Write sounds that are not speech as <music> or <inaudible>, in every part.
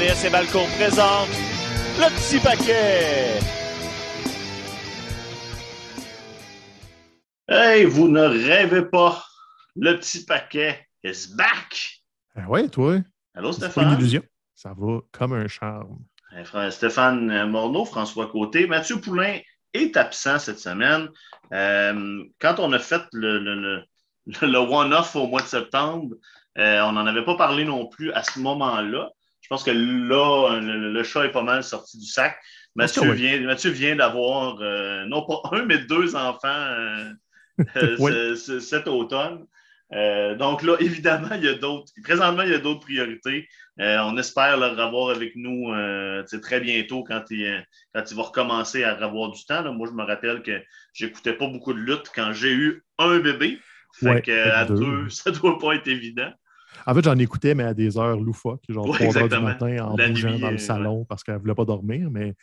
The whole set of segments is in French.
RDS et Balcon présente le petit paquet. Hey, vous ne rêvez pas. Le petit paquet is back. Ah ouais, toi. Allô, pas une Stéphane? illusion. Ça va comme un charme. Hey, frère Stéphane Morneau, François Côté. Mathieu Poulain est absent cette semaine. Euh, quand on a fait le, le- le- le one-off au mois de septembre, euh, on n'en avait pas parlé non plus à ce moment-là. Je pense que là, le, le chat est pas mal sorti du sac. Mathieu, oui. vient, Mathieu vient d'avoir euh, non pas un, mais deux enfants euh, <laughs> euh, Oui. cet automne. Euh, donc là, évidemment, il y a d'autres. Présentement, il y a d'autres priorités. Euh, on espère le revoir avec nous euh, très bientôt quand il, quand il va recommencer à avoir du temps. là. Moi, je me rappelle que j'écoutais pas beaucoup de lutte quand j'ai eu un bébé. Fait Ouais, que, à deux. deux, <laughs> ça doit pas être évident. En fait, j'en écoutais, mais à des heures loufoques, genre Ouais, 3 heures du matin, en La bougeant nuit, dans euh, le salon parce qu'elle ne voulait pas dormir. Mais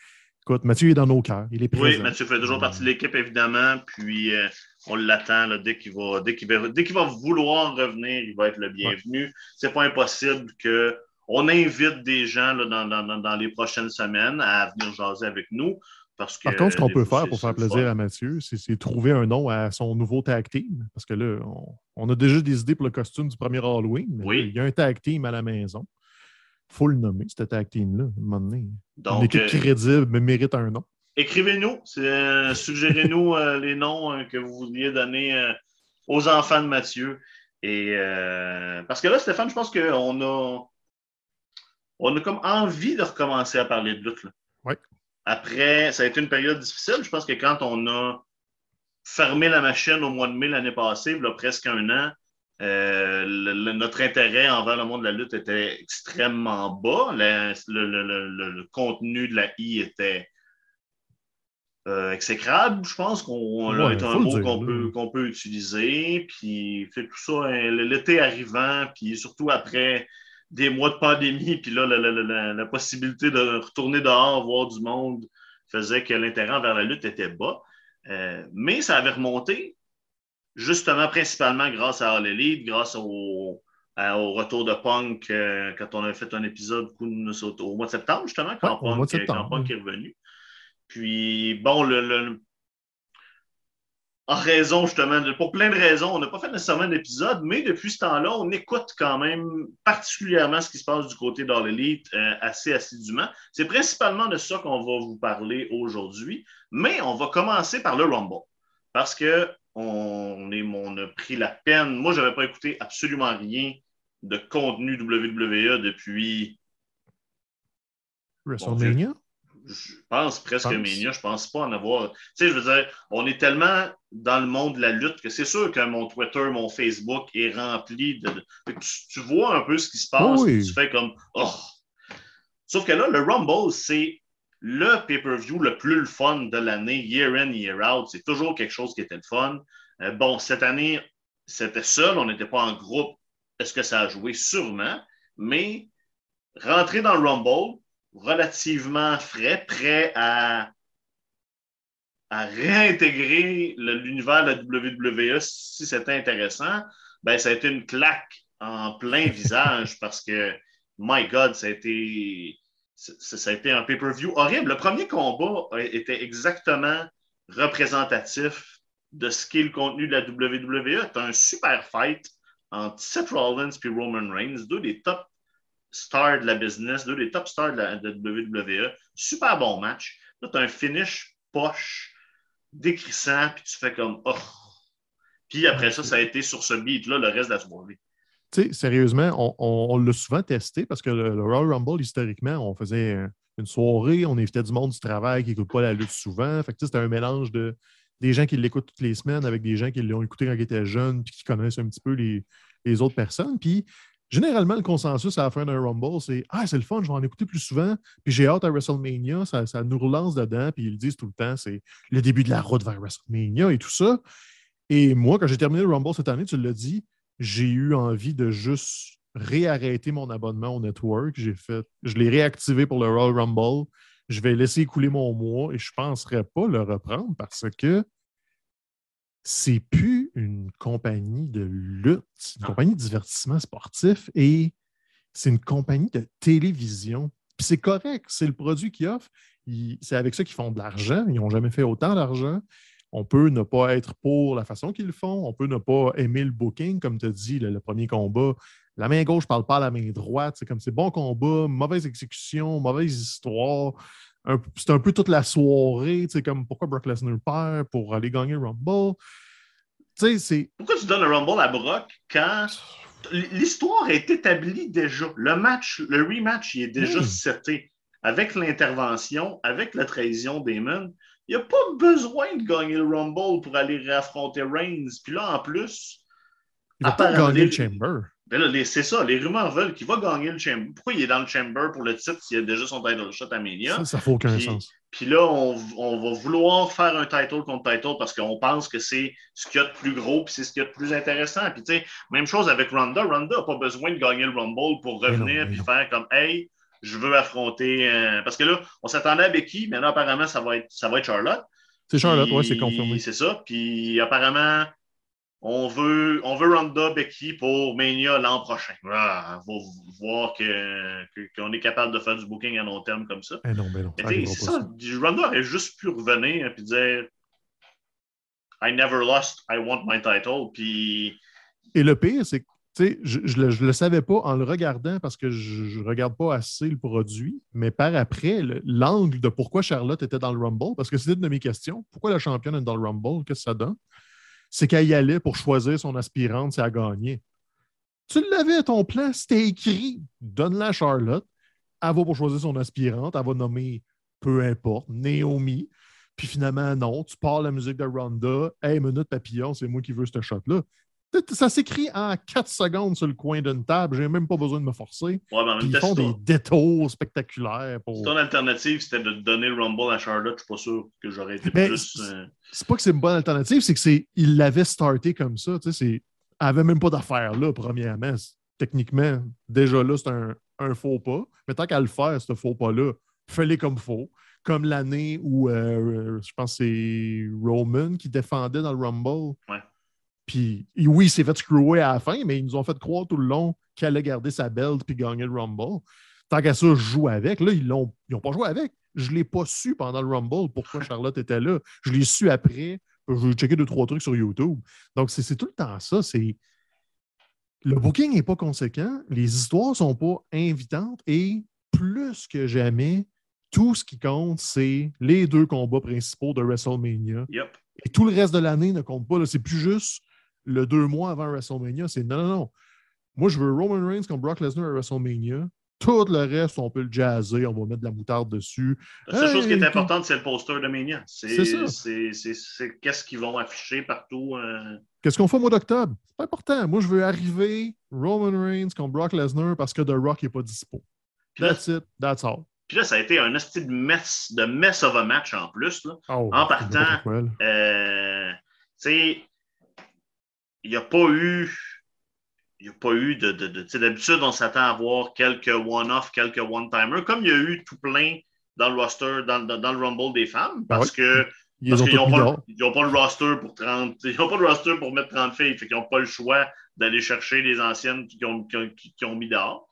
écoute, Mathieu est dans nos cœurs. Il est présent. Oui, Mathieu fait toujours partie de l'équipe, évidemment. Puis euh, on l'attend dès qu'il va, dès qu'il va, dès qu'il va vouloir revenir, il va être le bienvenu. C'est pas impossible que on invite des gens là, dans- dans- dans les prochaines semaines à venir jaser avec nous. Parce que, Par contre, ce qu'on peut faire pour faire plaisir fun. à Mathieu, c'est trouver un nom à son nouveau tag team. Parce que là, on, on a déjà des idées pour le costume du premier Halloween. mais Oui. Il y a un tag team à la maison. Il faut le nommer, ce tag team-là. à un moment donné. Une Donc, équipe euh, crédible mais mérite un nom. écrivez-nous, euh, suggérez-nous euh, <laughs> les noms que vous vouliez donner aux enfants de Mathieu. Et parce que là, Stéphane, je pense qu'on a, on a comme envie de recommencer à parler de lutte. là. Oui. Après, ça a été une période difficile. Je pense que quand on a fermé la machine au mois de mai l'année passée, il y a presque un an, euh, le- le- notre intérêt envers le monde de la lutte était extrêmement bas. La- le, contenu de la I était euh, exécrable, je pense qu'on Ouais, est un mot qu'on peut, peut utiliser. Puis fait tout ça, hein, l'été arrivant, puis surtout après des mois de pandémie, puis là, la, la- la- la- la possibilité de retourner dehors, voir du monde, faisait que l'intérêt envers la lutte était bas. Euh, mais ça avait remonté, justement, principalement grâce à All Elite, grâce au, à- au retour de Punk, euh, quand on avait fait un épisode au, mois de septembre, justement, quand, Ouais, Punk, septembre, quand Punk est revenu. Puis, bon, le, le- en raison, justement, de- pour plein de raisons, on n'a pas fait nécessairement d'épisode, mais depuis ce temps-là, on écoute quand même particulièrement ce qui se passe du côté d'All Elite euh, assez assidûment. C'est principalement de ça qu'on va vous parler aujourd'hui, mais on va commencer par le Rumble. Parce que on, est, on a pris la peine. Moi, je n'avais pas écouté absolument rien de contenu WWE depuis WrestleMania? je pense presque Pense. Mania, je pense pas en avoir. Tu sais, je veux dire, on est tellement dans le monde de la lutte que c'est sûr que mon Twitter, mon Facebook est rempli de. Tu, tu vois un peu ce qui se passe, Oui. tu fais comme Oh! Sauf que là, le Rumble, c'est le pay-per-view le plus le fun de l'année, year in, year out. C'est toujours quelque chose qui était le fun. Euh, bon, cette année, c'était seul, on n'était pas en groupe. Est-ce que ça a joué? Sûrement. Mais rentrer dans le Rumble, relativement frais, prêt à, à réintégrer l'univers de la WWE si c'était intéressant, ben, ça a été une claque en plein <laughs> visage parce que, my God, ça a été, ça, ça a été un pay-per-view horrible. Le premier combat était exactement représentatif de ce qu'est le contenu de la WWE. C'est un super fight entre Seth Rollins et Roman Reigns, deux des top stars de la business, deux des top stars de la de WWE. Super bon match. Là, tu as un finish poche, décrissant, puis tu fais comme oh. Puis après ça, ça a été sur ce beat-là le reste de la soirée. Tu sais, sérieusement, on, l'a souvent testé parce que le, Royal Rumble, historiquement, on faisait une soirée, on invitait du monde du travail qui n'écoute pas la lutte souvent. Fait c'était un mélange de des gens qui l'écoutent toutes les semaines avec des gens qui l'ont écouté quand ils étaient jeunes puis qui connaissent un petit peu les, les autres personnes. Puis généralement, le consensus à la fin d'un Rumble, c'est Ah, c'est le fun, je vais en écouter plus souvent. Puis j'ai hâte à WrestleMania, ça, nous relance dedans. Puis ils le disent tout le temps, c'est le début de la route vers WrestleMania et tout ça. Et moi, quand j'ai terminé le Rumble cette année, tu l'as dit, j'ai eu envie de juste réarrêter mon abonnement au network. J'ai fait, je l'ai réactivé pour le Royal Rumble. Je vais laisser couler mon mois et je ne penserai pas le reprendre parce que c'est plus une compagnie de lutte, une compagnie de divertissement sportif et c'est une compagnie de télévision. Puis c'est correct, c'est le produit qu'ils offrent. C'est avec ça qu'ils font de l'argent. Ils n'ont jamais fait autant d'argent. On peut ne pas être pour la façon qu'ils le font. On peut ne pas aimer le booking, comme tu as dit, le, premier combat. La main gauche ne parle pas à la main droite. C'est comme c'est bon combat, mauvaise exécution, mauvaise histoire. C'est un peu toute la soirée. C'est comme pourquoi Brock Lesnar perd pour aller gagner Rumble? Pourquoi tu donnes le Rumble à Brock quand l'histoire est établie déjà? Le match, le rematch, il est déjà seté. Avec l'intervention, avec la trahison d'Eamon, il n'y a pas besoin de gagner le Rumble pour aller réaffronter Reigns. Puis là, en plus. Il va pas gagner le Chamber. Ben c'est ça, les rumeurs veulent qu'il va gagner le Chamber. Pourquoi il est dans le Chamber pour le titre s'il a déjà son title shot à Mania? Ça, ça fait aucun sens. Puis là, on, va vouloir faire un title contre title parce qu'on pense que c'est ce qu'il y a de plus gros puis c'est ce qu'il y a de plus intéressant. Puis tu sais, même chose avec Ronda. Ronda n'a pas besoin de gagner le Rumble pour revenir puis faire comme Hey, je veux affronter. Euh, parce que là, on s'attendait à Becky, mais là, apparemment, ça va être, ça va être Charlotte. C'est Charlotte, oui, c'est confirmé. C'est ça. Puis apparemment, on veut, on veut Ronda Becky pour Mania l'an prochain. Ah, on va voir qu'on est capable de faire du booking à long terme comme ça. Eh non, mais non. C'est ça. Ronda aurait juste pu revenir et dire I never lost, I want my title. Puis... Et le pire, c'est que je ne le, savais pas en le regardant parce que je ne regarde pas assez le produit, mais par après, l'angle de pourquoi Charlotte était dans le Rumble, parce que c'était une de mes questions, pourquoi la championne est dans le Rumble, qu'est-ce que ça donne? C'est qu'elle y allait pour choisir son aspirante, c'est à gagner. Tu l'avais, ton plan, c'était écrit. Donne-la à Charlotte, elle va pour choisir son aspirante, elle va nommer peu importe, Naomi. Puis finalement, non, tu parles la musique de Ronda. Hey, minute papillon, c'est moi qui veux ce shot-là. Ça s'écrit en 4 secondes sur le coin d'une table. J'ai même pas besoin de me forcer. ils font des détours spectaculaires. Pour... ton alternative, c'était de donner le Rumble à Charlotte. Je suis pas sûr que j'aurais été plus. Euh, c'est pas que c'est une bonne alternative, c'est qu'il l'avait starté comme ça. Elle avait même pas d'affaire là, premièrement. Techniquement, déjà là, c'est un, faux pas. Mais tant qu'à le faire, ce faux pas-là, fais-le comme faux. Comme l'année où euh, je pense que c'est Roman qui défendait dans le Rumble. Ouais puis oui, il s'est fait screwer à la fin, mais ils nous ont fait croire tout le long qu'il allait garder sa belt puis gagner le Rumble. Tant qu'à ça, je joue avec. Là, ils n'ont pas joué avec. Je ne l'ai pas su pendant le Rumble pourquoi Charlotte était là. Je l'ai su après. J'ai checké deux, trois trucs sur YouTube. Donc, c'est tout le temps ça. C'est. Le booking n'est pas conséquent, les histoires ne sont pas invitantes et plus que jamais, tout ce qui compte, c'est les deux combats principaux de WrestleMania. Et tout le reste de l'année ne compte pas. C'est plus juste le deux mois avant WrestleMania, c'est non, non, non. Moi, je veux Roman Reigns contre Brock Lesnar à WrestleMania. Tout le reste, on peut le jazzer, on va mettre de la moutarde dessus. La seule chose qui est importante, c'est le poster de Mania. C'est C'est qu'est-ce qu'ils vont afficher partout. Euh. Qu'est-ce qu'on fait au mois d'octobre? C'est important. Moi, je veux arriver Roman Reigns contre Brock Lesnar parce que The Rock n'est pas dispo. That's it. That's all. Puis là, ça a été un style de mess, de mess of a match en plus. Là. Oh, en partant, euh, tu sais, il n'y a pas eu. Il n'y a pas eu de. de, D'habitude, on s'attend à voir quelques one-off, quelques one-timers, comme il y a eu tout plein dans le roster, dans, dans, le Rumble des femmes, ben parce que. Ils n'ont pas, pas, le roster pour 30. <laughs> Ils n'ont pas le roster pour mettre 30 filles. Fait qu'ils n'ont pas le choix d'aller chercher les anciennes qui ont, qui, ont mis dehors.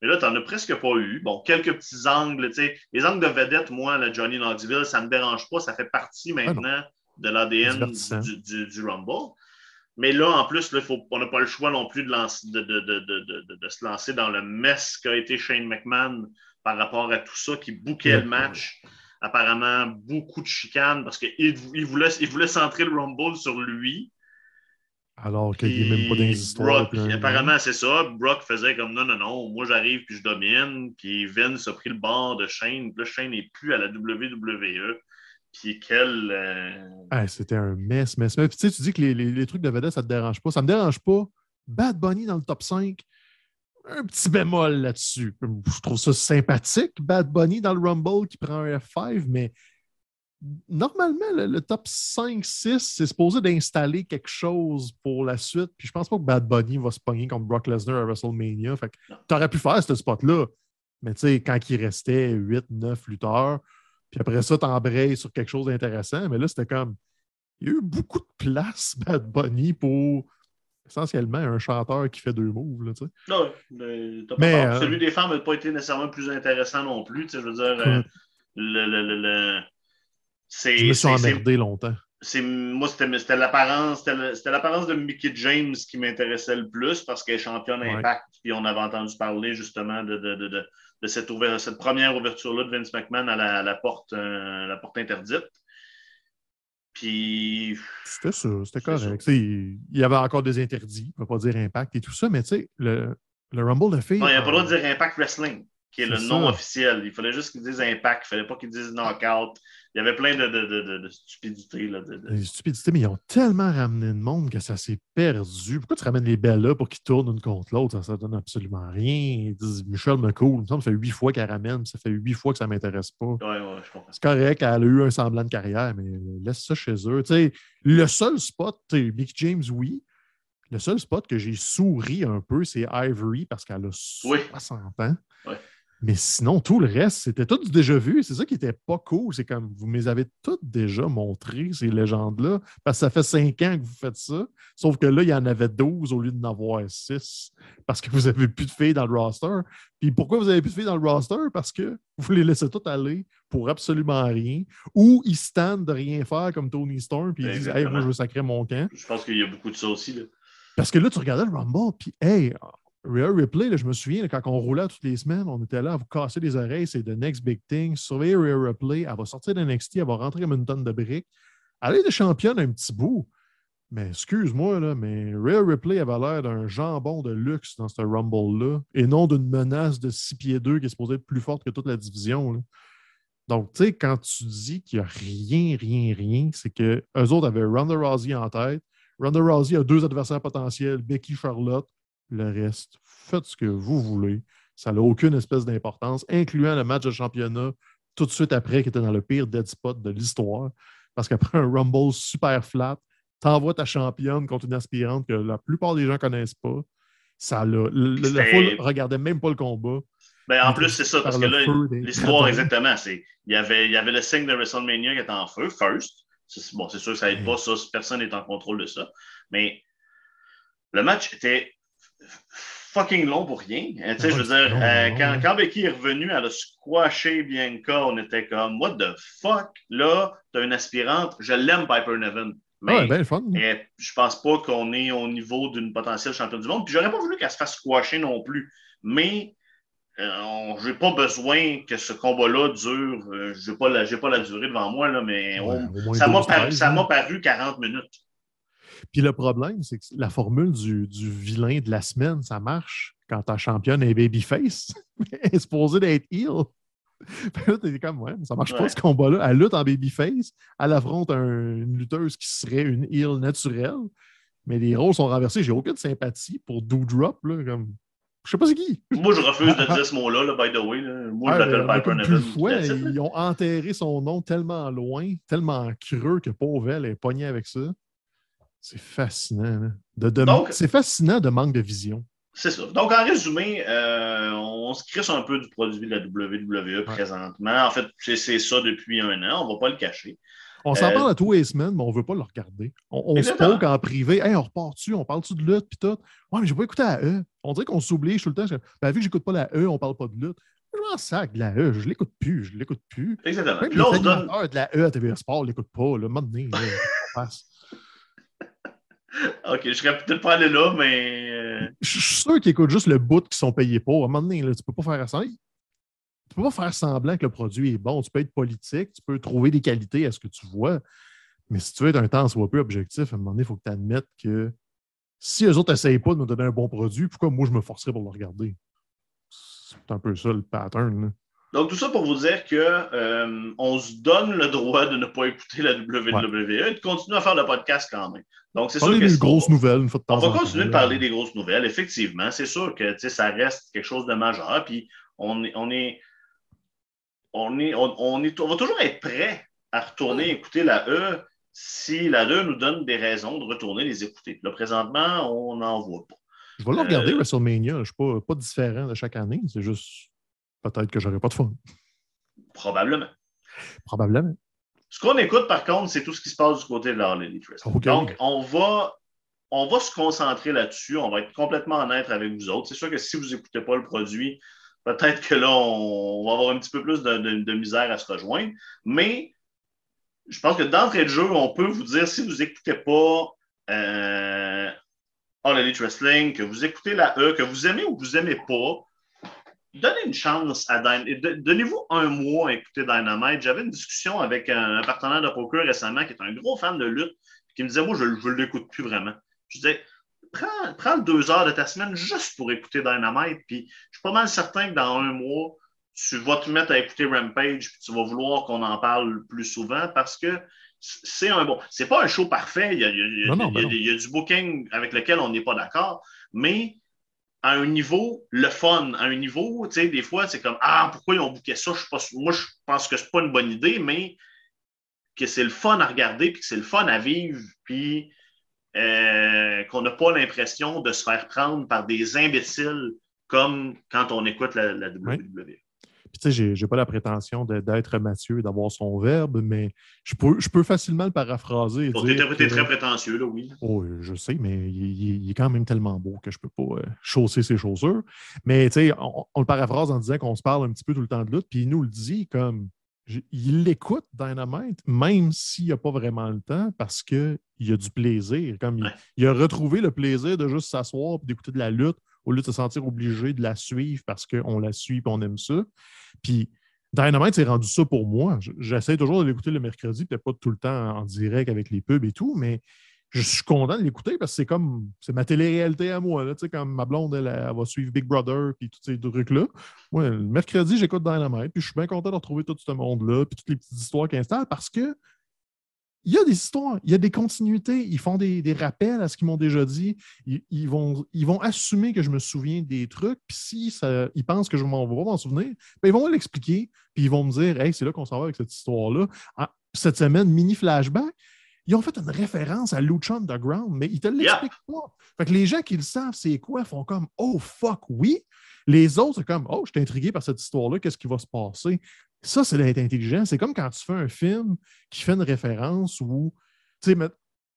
Mais là, tu n'en as presque pas eu. Bon, quelques petits angles. Les angles de vedette, moi, le Johnny Knoxville, ça ne me dérange pas. Ça fait partie ah maintenant de l'ADN du, du, du, Rumble. Mais là, en plus, on n'a pas le choix non plus de, se lancer dans le mess qu'a été Shane McMahon par rapport à tout ça, qui bouquait le match. Apparemment, beaucoup de chicanes parce qu'il il voulait, il voulait centrer le Rumble sur lui. Alors qu'il n'y a même pas d'histoire. Apparemment, c'est ça. Brock faisait comme non, non, non, moi j'arrive puis je domine. Puis Vince a pris le bord de Shane. Puis là, Shane n'est plus à la WWE. Puis quel. Euh, c'était un mess, mess, mess. Puis tu sais, tu dis que les, trucs de vedette, ça ne te dérange pas. Ça ne me dérange pas. Bad Bunny dans le top 5, un petit bémol là-dessus. Je trouve ça sympathique, Bad Bunny dans le Rumble qui prend un F5, mais normalement, le, top 5-6, c'est supposé d'installer quelque chose pour la suite. Puis je pense pas que Bad Bunny va se pogner contre Brock Lesnar à WrestleMania. Fait que tu aurais pu faire ce spot-là. Mais tu sais, quand il restait 8-9 lutteurs, puis après ça, tu embrayes sur quelque chose d'intéressant. Mais là, c'était comme. Il y a eu beaucoup de place, <laughs> Bad Bunny, pour essentiellement un chanteur qui fait deux moves. Là. Non, mais, pas Mais, euh, celui des femmes n'a pas été nécessairement plus intéressant non plus. Je veux dire, euh, <laughs> le, le, le, le- c'est. Je me suis emmerdé longtemps. c'est- moi, c'était l'apparence, c'était l'apparence de Mickey James qui m'intéressait le plus parce qu'elle est championne Ouais. Impact. Puis on avait entendu parler justement de, de, de, de, de cette, ouver- cette première ouverture-là de Vince McMahon à la, la porte, euh, la porte interdite. Puis, C'était ça, c'était correct. Il il y avait encore des interdits, on ne peut pas dire impact et tout ça, mais tu sais, le, le Rumble de filles. non, il n'y a pas le droit euh, de dire Impact Wrestling, qui est, le nom ça. officiel. Il fallait juste qu'ils disent Impact, il ne fallait pas qu'ils disent Knockout. Il y avait plein de, de, de, de, stupidités. Là, de, stupidités, mais ils ont tellement ramené de monde que ça s'est perdu. Pourquoi tu ramènes les belles là pour qu'ils tournent une contre l'autre? Ça ne donne absolument rien. Ils disent Michel McCool, il me semble que ça fait huit fois qu'elle ramène, puis ça fait huit fois que ça ne m'intéresse pas. Ouais, ouais, je comprends. C'est correct, elle a eu un semblant de carrière, mais laisse ça chez eux. Tu sais, le seul spot, Mick James, oui. Le seul spot que j'ai souri un peu, c'est Ivory parce qu'elle a Oui. 60 ans. Ouais. Mais sinon, tout le reste, c'était tout du déjà vu. C'est ça qui était pas cool. C'est comme vous les avez toutes déjà montrées, ces légendes-là. Parce que ça fait cinq ans que vous faites ça. Sauf que là, il y en avait 12 au lieu d'en avoir 6. Parce que vous n'avez plus de filles dans le roster. Puis pourquoi vous n'avez plus de filles dans le roster? Parce que vous les laissez toutes aller pour absolument rien. Ou ils se de rien faire comme Tony Storm. Puis ils disent Hey, moi, je veux sacrer mon camp. Je pense qu'il y a beaucoup de ça aussi. Là. Parce que là, tu regardais le Rumble, puis hey, Rhea Ripley, je me souviien, là, quand on roulait toutes les semaines, on était là à vous casser les oreilles, c'est the next big thing. Surveillez Rhea Ripley, elle va sortir d'NXT, elle va rentrer comme une tonne de briques. Elle est championne un petit bout. Mais excuse-moi, là, mais Rhea Ripley avait l'air d'un jambon de luxe dans ce Rumble-là, et non d'une menace de 6 pieds 2 qui est supposée être plus forte que toute la division. Donc, tu sais, quand tu dis qu'il n'y a rien, rien, rien, c'est que eux autres avaient Ronda Rousey en tête. Ronda Rousey a deux adversaires potentiels, Becky Charlotte. Le reste, faites ce que vous voulez. Ça n'a aucune espèce d'importance, incluant le match de championnat tout de suite après, qui était dans le pire dead spot de l'histoire. Parce qu'après un Rumble super flat, t'envoies ta championne contre une aspirante que la plupart des gens ne connaissent pas. Ça l'a- le- le- la foule regardait même pas le combat. Ben, en plus, c'est ça, parce par que là, l'histoire, exactement, c'est il y avait, il y avait le signe de WrestleMania qui était en feu, first. Bon, c'est sûr que ça n'aide pas ça, personne n'est en contrôle de ça. Mais le match était fucking long pour rien. Tu sais, Ah je veux dire, euh, quand, Becky est revenue, elle a squashé Bianca, on était comme, what the fuck? Là, t'as une aspirante, je l'aime, Piper Nevin. Mais Ouais, ben fun. et je pense pas qu'on est au niveau d'une potentielle championne du monde. Puis j'aurais pas voulu qu'elle se fasse squasher non plus. Mais euh, j'ai pas besoin que ce combat-là dure. euh, j'ai pas, la- pas la durée devant moi, là, mais Ouais, on- ça m'a 12, paru, 13, ça hein. m'a paru 40 minutes. Puis le problème, c'est que la formule du, du vilain de la semaine, ça marche quand ta championne est babyface. <laughs> Elle est supposée d'être heel. <laughs> Puis là, t'es comme, ouais, ça marche pas ce combat-là. Elle lutte en babyface, elle affronte un- une lutteuse qui serait une heel naturelle, mais les rôles sont renversés. J'ai aucune sympathie pour Doudrop. Là, comme... Je sais pas c'est qui. Moi, je refuse de <laughs> dire ce mot-là, là, by the way. là. Moi, je l'appelle Piper Nevin. Ils ont enterré son nom tellement loin, tellement creux que pauvre elle est pognée avec ça. C'est fascinant. là. De, de- Donc- c'est fascinant de manque de vision. C'est ça. Donc, en résumé, euh, on se crisse un peu du produit de la WWE présentement. En fait, c'est ça depuis un an. On ne va pas le cacher. On s'en Euh, parle à tous les semaines, mais on ne veut pas le regarder. On, on se poke en privé. Hey, on repart dessus, on parle-tu de lutte, puis tout? Ouais, mais j'ai pas écouté la E. On dirait qu'on s'oblige tout le temps. Je- Ben, vu que j'écoute pas la E, on parle pas de lutte. Je m'en sac de la E, je l'écoute plus, je l'écoute plus. Exactement. Même Puis là, on se donne. de la E à TVA Sport ne l'écoutent pas. Là, là, <laughs> on passe. <laughs> OK, je serais peut-être pas allé là, mais. euh, Je suis sûr qu'ils écoutent juste le bout qu'ils sont payés pour. À un moment donné, tu peux pas faire ça. Tu peux pas faire semblant que le produit est bon. Tu peux être politique, tu peux trouver des qualités à ce que tu vois. Mais si tu veux être un temps soit peu objectif, à un moment donné, il faut que tu admettes que si eux autres n'essayent pas de nous donner un bon produit, pourquoi moi je me forcerais pour le regarder? C'est un peu ça le pattern. là. Donc, tout ça pour vous dire que euh, on se donne le droit de ne pas écouter la WWE et de continuer à faire le podcast quand même. Donc, c'est sûr Parler que des grosses nouvelles une fois de temps On va en temps, continuer de parler des grosses nouvelles, effectivement. C'est sûr que ça reste quelque chose de majeur. Puis on est, on est, on est, on, on est, on va toujours être prêt à retourner écouter la E si la E nous donne des raisons de retourner les écouter. Là, présentement, on n'en voit pas. Je vais le regarder, Euh, WrestleMania. Je ne suis pas, pas différent de chaque année. C'est juste peut-être que j'aurai pas de fun. Probablement. Probablement. Ce qu'on écoute, par contre, c'est tout ce qui se passe du côté de la Harley Davidson. Ok. Donc, on va, on va se concentrer là-dessus. On va être complètement honnête avec vous autres. C'est sûr que si vous n'écoutez pas le produit, peut-être que là, on, va avoir un petit peu plus de, misère à se rejoindre. Mais je pense que d'entrée de jeu, on peut vous dire, si vous n'écoutez pas euh, All Elite Wrestling, que vous écoutez la E, que vous aimez ou que vous n'aimez pas, donnez une chance à Dynamite. Donnez-vous un mois à écouter Dynamite. J'avais une discussion avec un, partenaire de poker récemment qui est un gros fan de lutte, qui me disait Moi, je ne l'écoute plus vraiment. Je disais prends, prends deux heures de ta semaine juste pour écouter Dynamite. Puis je suis pas mal certain que dans un mois, tu vas te mettre à écouter Rampage, puis tu vas vouloir qu'on en parle plus souvent parce que c'est un bon. C'est pas un show parfait. Il y, a, il y a, du booking avec lequel on n'est pas d'accord, mais à un niveau, le fun, à un niveau, tu sais, des fois, c'est comme Ah, pourquoi ils ont booké ça? Je pas, moi, je pense que c'est pas une bonne idée, mais que c'est le fun à regarder, puis que c'est le fun à vivre, puis euh, qu'on n'a pas l'impression de se faire prendre par des imbéciles comme quand on écoute la WWE. Tu sais, j'ai pas la prétention d'être Mathieu et d'avoir son verbe, mais je peux, je peux facilement le paraphraser. Pour t'interpréter très prétentieux, là, oui. Oh, je sais, mais il, est quand même tellement beau que je peux pas euh, chausser ses chaussures. Mais tu sais, on, on, le paraphrase en disant qu'on se parle un petit peu tout le temps de lutte, puis il nous le dit comme il l'écoute, Dynamite, même s'il n'a pas vraiment le temps, parce qu'il a du plaisir. Comme il, a retrouvé le plaisir de juste s'asseoir et d'écouter de la lutte au lieu de se sentir obligé de la suivre parce qu'on la suit et on aime ça. Puis Dynamite, c'est rendu ça pour moi. J'essaie toujours de l'écouter le mercredi, peut-être pas tout le temps en direct avec les pubs et tout, mais je suis content de l'écouter parce que c'est comme c'est ma télé-réalité à moi. Là, comme ma blonde, elle, va suivre Big Brother et tous ces trucs-là. Moi, le mercredi, j'écoute Dynamite, puis je suis bien content de retrouver tout ce monde-là, puis toutes les petites histoires qui installent parce que il y a des histoires, il y a des continuités, ils font des, rappels à ce qu'ils m'ont déjà dit. Ils, vont, ils vont assumer que je me souviens des trucs, puis si ils pensent que je m'en vais m'en souvenir, ben, ils vont l'expliquer, puis ils vont me dire Hey, c'est là qu'on s'en va avec cette histoire-là. Ah, cette semaine, mini flashback ils ont fait une référence à Lucha Underground, mais ils te l'expliquent pas. Fait que les gens qui le savent, c'est quoi, font comme Oh fuck, oui. Les autres, c'est comme Oh, je suis intrigué par cette histoire-là, qu'est-ce qui va se passer? Ça, c'est d'être intelligent. C'est comme quand tu fais un film qui fait une référence ou, tu sais,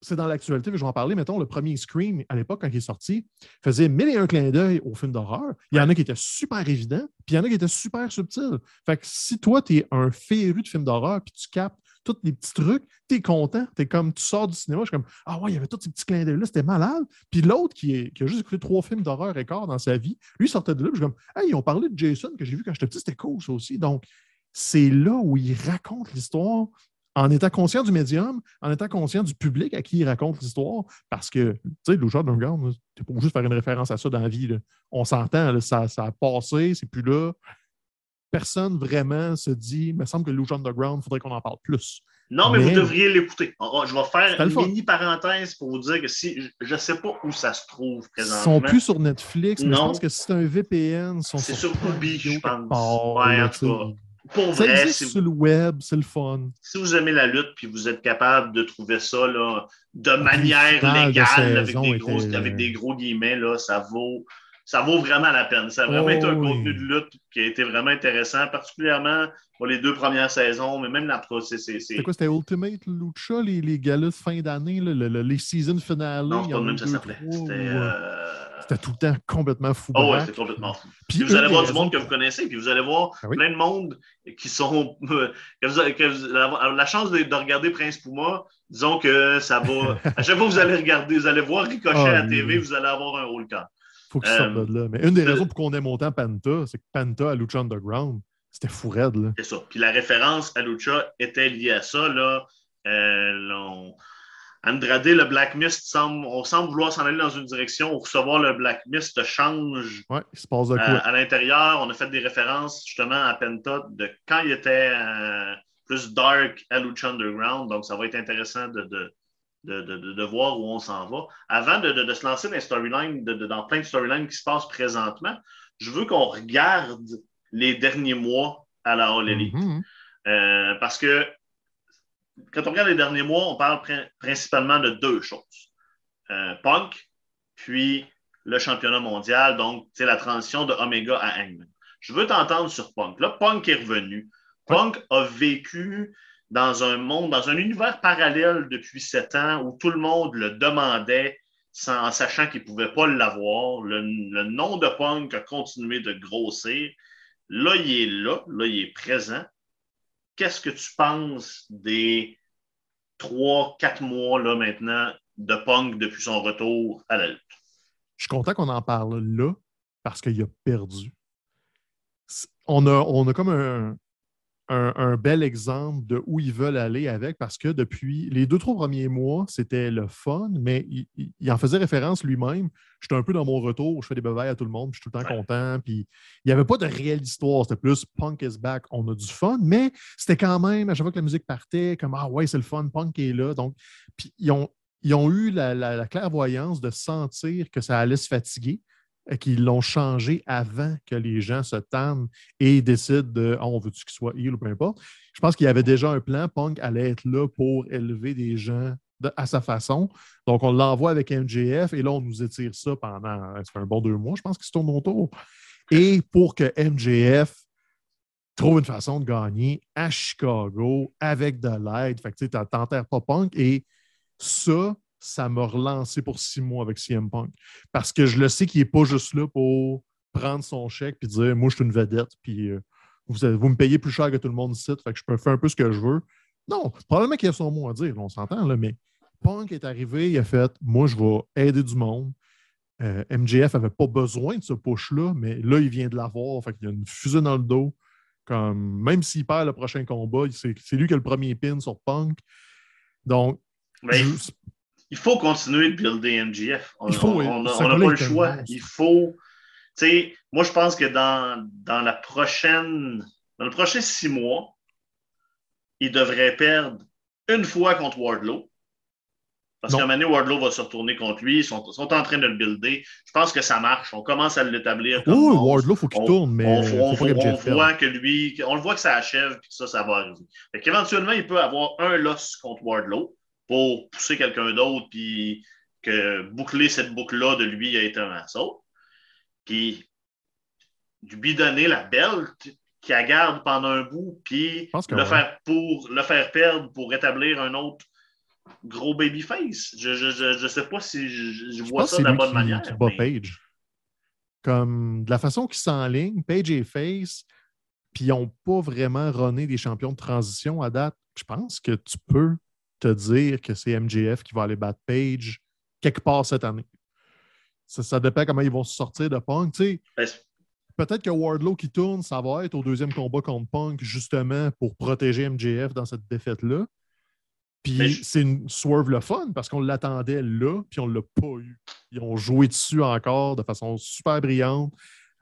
c'est dans l'actualité, je vais en parler. Mettons, le premier Scream, à l'époque, quand il est sorti, faisait mille et un clins d'œil au film d'horreur. Il y en a qui étaient super évidents, puis il y en a qui étaient super subtils. Fait que si toi, tu es un féru de films d'horreur, puis tu captes tous les petits trucs, tu es content. Tu es comme, tu sors du cinéma, je suis comme, ah ouais, il y avait tous ces petits clins d'œil-là, c'était malade. Puis l'autre qui, qui, a juste écouté trois films d'horreur et quart dans sa vie, lui sortait de là, je suis comme, hey, ils ont parlé de Jason que j'ai vu quand j'étais petit, c'était cool ça aussi. Donc, c'est là où il raconte l'histoire en étant conscient du médium, en étant conscient du public à qui il raconte l'histoire, parce que, tu sais, Louchard Dungan, tu n'es pas obligé de faire une référence à ça dans la vie. On s'entend, ça, ça, a passé, c'est plus là personne vraiment se dit, il me semble que Luge Underground, il faudrait qu'on en parle plus. Non, mais, vous devriez l'écouter. Je vais faire une mini parenthèse pour vous dire que si je ne sais pas où ça se trouve présentement. Ils ne sont plus sur Netflix, mais je pense que c'est un VPN. C'est sur Ubi, je pense. ouais, en tout cas. Pour vrai, si sur le web, c'est le fun. Si vous aimez la lutte puis vous êtes capable de trouver ça là, de manière légale, avec, des gros, avec des gros guillemets, là, ça vaut ça vaut vraiment la peine. Ça a vraiment été un oh contenu de lutte qui a été vraiment intéressant, particulièrement pour les deux premières saisons, mais même la C'était quoi, c'était Ultimate Lucha, les, les galas de fin d'année, les season finales? Non, c'est pas le même ça s'appelait. Euh, c'était tout le temps complètement fou. Oh, ouais, c'était complètement fou. Puis, vous allez voir du monde que vous connaissez, puis vous allez voir ah plein de monde qui sont. <laughs> que vous avez, la chance de, regarder Prince Puma, disons que ça va. <laughs> à chaque fois que vous allez regarder, vous allez voir Ricochet ah, à la TV, vous allez avoir un haut camp faut sorte de là. Mais une des raisons pour qu'on aime autant Panta, c'est que Panta à Lucha Underground, c'était fou raide. C'est ça. Puis la référence à Lucha était liée à ça. Là. Euh, Andrade, le Black Mist, semble, on semble vouloir s'en aller dans une direction. Recevoir le Black Mist change ouais, il se passe de quoi? à l'intérieur. On a fait des références justement à Penta de quand il était euh, plus dark à Lucha Underground. Donc ça va être intéressant de de, voir où on s'en va. Avant de, se lancer dans, storyline, dans plein de storylines qui se passent présentement, je veux qu'on regarde les derniers mois à la All Elite. Mm-hmm. Euh, parce que quand on regarde les derniers mois, on parle principalement de deux choses. Euh, Punk, puis le championnat mondial, donc c'est la transition de Omega à Hangman. Je veux t'entendre sur Punk. Là, Punk est revenu. Punk a vécu dans un monde, dans un univers parallèle depuis sept ans où tout le monde le demandait en sachant qu'il ne pouvait pas l'avoir. Le, nom de Punk a continué de grossir. Là, il est là, là, il est présent. Qu'est-ce que tu penses des trois, quatre mois là maintenant de Punk depuis son retour à la lutte? Je suis content qu'on en parle là parce qu'il a perdu. On a, on a comme un, un, bel exemple de où ils veulent aller avec parce que depuis les deux, trois premiers mois, c'était le fun, mais il, en faisait référence lui-même. J'étais un peu dans mon retour, je fais des beveilles à tout le monde, puis je suis tout le temps content. Puis il n'y avait pas de réelle histoire, c'était plus Punk is back, on a du fun, mais c'était quand même, à chaque fois que la musique partait, comme Ah ouais, c'est le fun, Punk est là. Donc, puis ils ont, ils ont eu la clairvoyance de sentir que ça allait se fatiguer qu'ils l'ont changé avant que les gens se tannent et décident de ah, on veut-tu qu'il soit heal ou peu importe. Je pense qu'il y avait déjà un plan. Punk allait être là pour élever des gens à sa façon. Donc, on l'envoie avec MJF et là, on nous étire ça pendant fait un bon deux mois, je pense qu'il se tourne autour. Et pour que MJF trouve une façon de gagner à Chicago avec de l'aide, fait que tu n'enterres pas Punk et ça, ça m'a relancé pour six mois avec CM Punk. Parce que je le sais qu'il n'est pas juste là pour prendre son chèque et dire Moi, je suis une vedette, puis euh, vous, vous, me payez plus cher que tout le monde ici, fait que je peux faire un peu ce que je veux. Non, probablement qu'il a son mot à dire, on s'entend, là, mais Punk est arrivé, il a fait Moi, je vais aider du monde. Euh, MJF n'avait pas besoin de ce push-là, mais là, il vient de l'avoir. Fait qu'il a une fusée dans le dos. Comme, même s'il perd le prochain combat, c'est lui qui a le premier pin sur Punk. Donc, il faut continuer de builder MGF. On n'a pas le choix. Il faut. Tu sais, moi, je pense que dans, dans la prochaine. Dans le prochain six mois, il devrait perdre une fois contre Wardlow. Parce qu'à un moment donné, Wardlow va se retourner contre lui. Ils sont, sont, en train de le builder. Je pense que ça marche. On commence à l'établir. Oui, Wardlow, faut qu'il tourne, mais. On, voit que lui. On le voit que ça achève et que ça, ça va arriver. Fait qu'éventuellement, il peut avoir un loss contre Wardlow pour pousser quelqu'un d'autre, puis que boucler cette boucle-là de lui a été un assaut. Puis lui donner la belle qui la garde pendant un bout, puis le, faire pour, le faire perdre pour rétablir un autre gros babyface. Je ne je, sais pas si je, vois ça de la bonne manière. Page. Comme de la façon qu'ils s'enlignent, Page et Face, puis ils n'ont pas vraiment runné des champions de transition à date. Je pense que tu peux te dire que c'est MJF qui va aller battre Page quelque part cette année. Ça, dépend comment ils vont se sortir de Punk. peut-être que Wardlow qui tourne, ça va être au deuxième combat contre Punk, justement pour protéger MJF dans cette défaite-là. Puis c'est une swerve le fun parce qu'on l'attendait là, puis on ne l'a pas eu. Ils ont joué dessus encore de façon super brillante.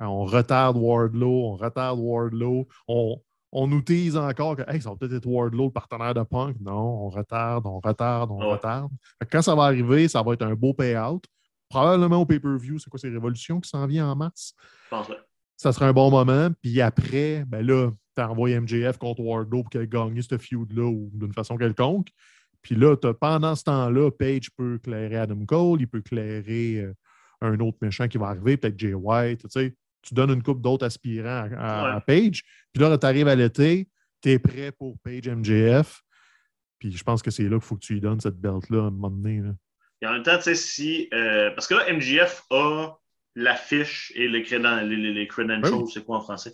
On retarde Wardlow, on retarde Wardlow. On, on nous tease encore que ça va peut-être être Wardlow, le partenaire de Punk. Non, on retarde, on retarde, on retarde. quand ça va arriver, ça va être un beau payout. Probablement au pay-per-view, c'est quoi, ces révolutions qui s'en vient en mars? Ça sera un bon moment. Puis après, ben là, tu envoyé MJF contre Wardlow pour qu'elle gagne ce feud-là ou d'une façon quelconque. Puis là, pendant ce temps-là, Page peut clairer Adam Cole, il peut clairer euh, un autre méchant qui va arriver, peut-être Jay White. Tu sais, tu donnes une coupe d'autres aspirants à, Page. Puis là, tu arrives à l'été, tu es prêt pour Page MJF. Puis je pense que c'est là qu'il faut que tu lui donnes cette belt-là à un moment donné. Et en même temps, tu sais, si. Euh, parce que là, MJF a l'affiche et les, les, credentials, c'est quoi en français?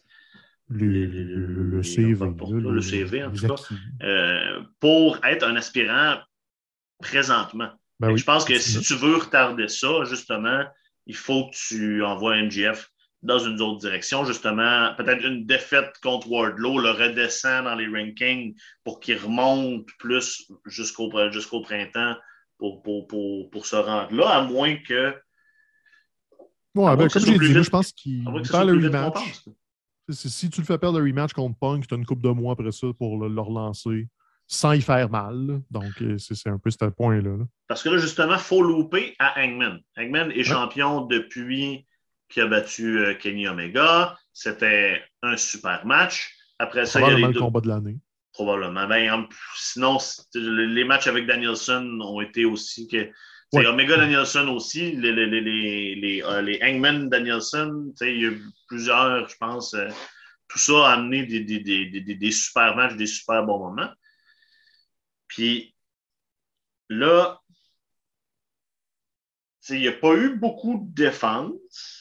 Le, CV. le CV, en tout cas. Euh, pour être un aspirant présentement. Ben je pense que si tu veux retarder ça, justement, il faut que tu envoies MJF dans une autre direction. Justement, peut-être une défaite contre Wardlow le redescend dans les rankings pour qu'il remonte plus jusqu'au jusqu'au printemps pour, pour, pour, pour, se rendre là, à moins que. Ouais, ben, comme j'ai dit, je pense qu'il perd le rematch. Si tu le fais perdre le rematch contre Punk, tu as une coupe de mois après ça pour le, relancer sans y faire mal. Donc, euh, c'est un peu ce point-là. Parce que là, justement, il faut louper à Hangman. Hangman est champion depuis qui a battu euh, Kenny Omega. C'était un super match. Après ça, il y a les le combat de l'année. Probablement. Ben, sinon, les matchs avec Danielson ont été aussi que. Omega Danielson aussi, les, les, les, les, euh, Hangman Danielson, il y a eu plusieurs, je pense. Euh, tout ça a amené des, des, des, des, super matchs, des super bons moments. Puis là, il n'y a pas eu beaucoup de défense.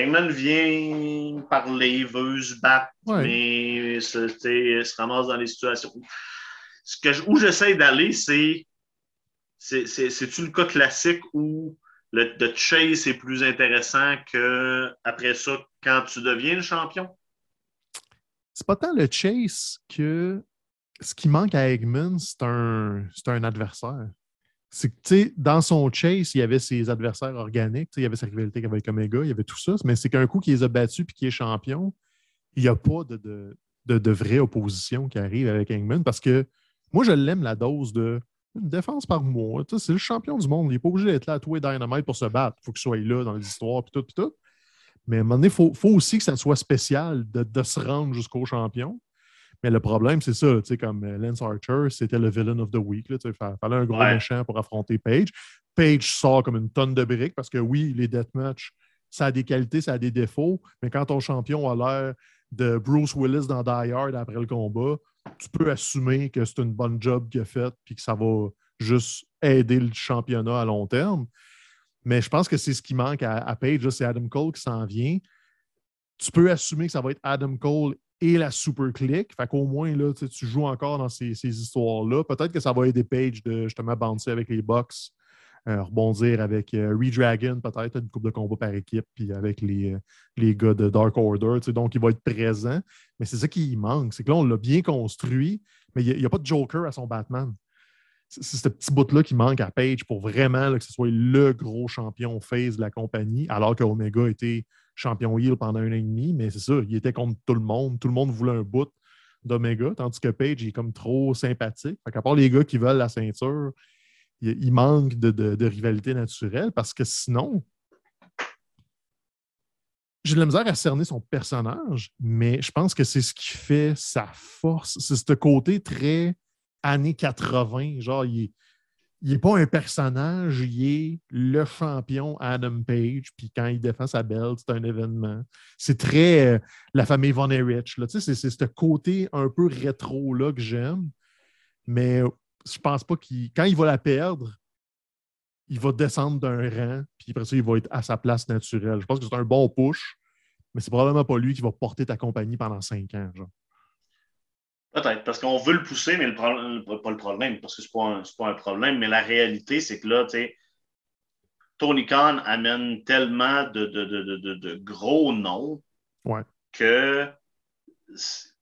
Eggman vient parler, veut se battre, mais se, se ramasse dans les situations. Ce que, où j'essaie d'aller, c'est c'est-tu le cas classique où le, chase est plus intéressant que après ça, quand tu deviens le champion? C'est pas tant le chase que ce qui manque à Eggman, c'est un, un adversaire. C'est que, dans son chase, il y avait ses adversaires organiques, il y avait sa rivalité avec Omega, il y avait tout ça, mais c'est qu'un coup qu'il les a battus et qu'il est champion, il n'y a pas de, de, de, vraie opposition qui arrive avec Eggman parce que moi, je l'aime la dose de une défense par mois. C'est le champion du monde. Il n'est pas obligé d'être là à tous Dynamite pour se battre. Il faut qu'il soit là dans les histoires, puis tout, puis tout. Mais à un moment donné, il faut, aussi que ça soit spécial de, se rendre jusqu'au champion. Mais le problème, c'est ça, comme euh, Lance Archer, c'était le villain of the week. il fallait un gros méchant pour affronter Page. Page sort comme une tonne de briques parce que oui, les deathmatch, ça a des qualités, ça a des défauts, mais quand ton champion a l'air de Bruce Willis dans Die Hard après le combat, tu peux assumer que c'est une bonne job qu'il a faite et que ça va juste aider le championnat à long terme. Mais je pense que c'est ce qui manque à, Page. C'est Adam Cole qui s'en vient. Tu peux assumer que ça va être Adam Cole et la Super Click. Fait qu'au moins, là, tu joues encore dans ces, histoires-là. Peut-être que ça va aider Page de justement bouncer avec les Bucks euh, rebondir avec euh, Redragon, peut-être une coupe de combat par équipe, puis avec les, euh, les gars de Dark Order. Donc, il va être présent. Mais c'est ça qui manque. C'est que là, on l'a bien construit, mais il n'y a, pas de Joker à son Batman. C'est ce petit bout-là qui manque à Page pour vraiment que ce soit le gros champion face de la compagnie, alors qu'Omega était champion heel pendant un an et demi. Mais c'est ça, il était contre tout le monde. Tout le monde voulait un bout d'Omega, tandis que Page est comme trop sympathique. Fait qu'à part les gars qui veulent la ceinture, il, manque de, rivalité naturelle parce que sinon, j'ai de la misère à cerner son personnage, mais je pense que c'est ce qui fait sa force. C'est ce côté très années 80. Genre, il n'est pas un personnage, il est le champion Adam Page. Puis quand il défend sa belle, c'est un événement. C'est très euh, la famille Von Erich. C'est ce côté un peu rétro-là que j'aime. Mais je pense pas qu'il. Quand il va la perdre, il va descendre d'un rang, puis après ça, il va être à sa place naturelle. Je pense que c'est un bon push, mais c'est probablement pas lui qui va porter ta compagnie pendant cinq ans. Peut-être, parce qu'on veut le pousser, mais le problème, pas le problème, parce que c'est pas, pas un problème, mais la réalité, c'est que là, tu sais, Tony Khan amène tellement de, de, gros noms que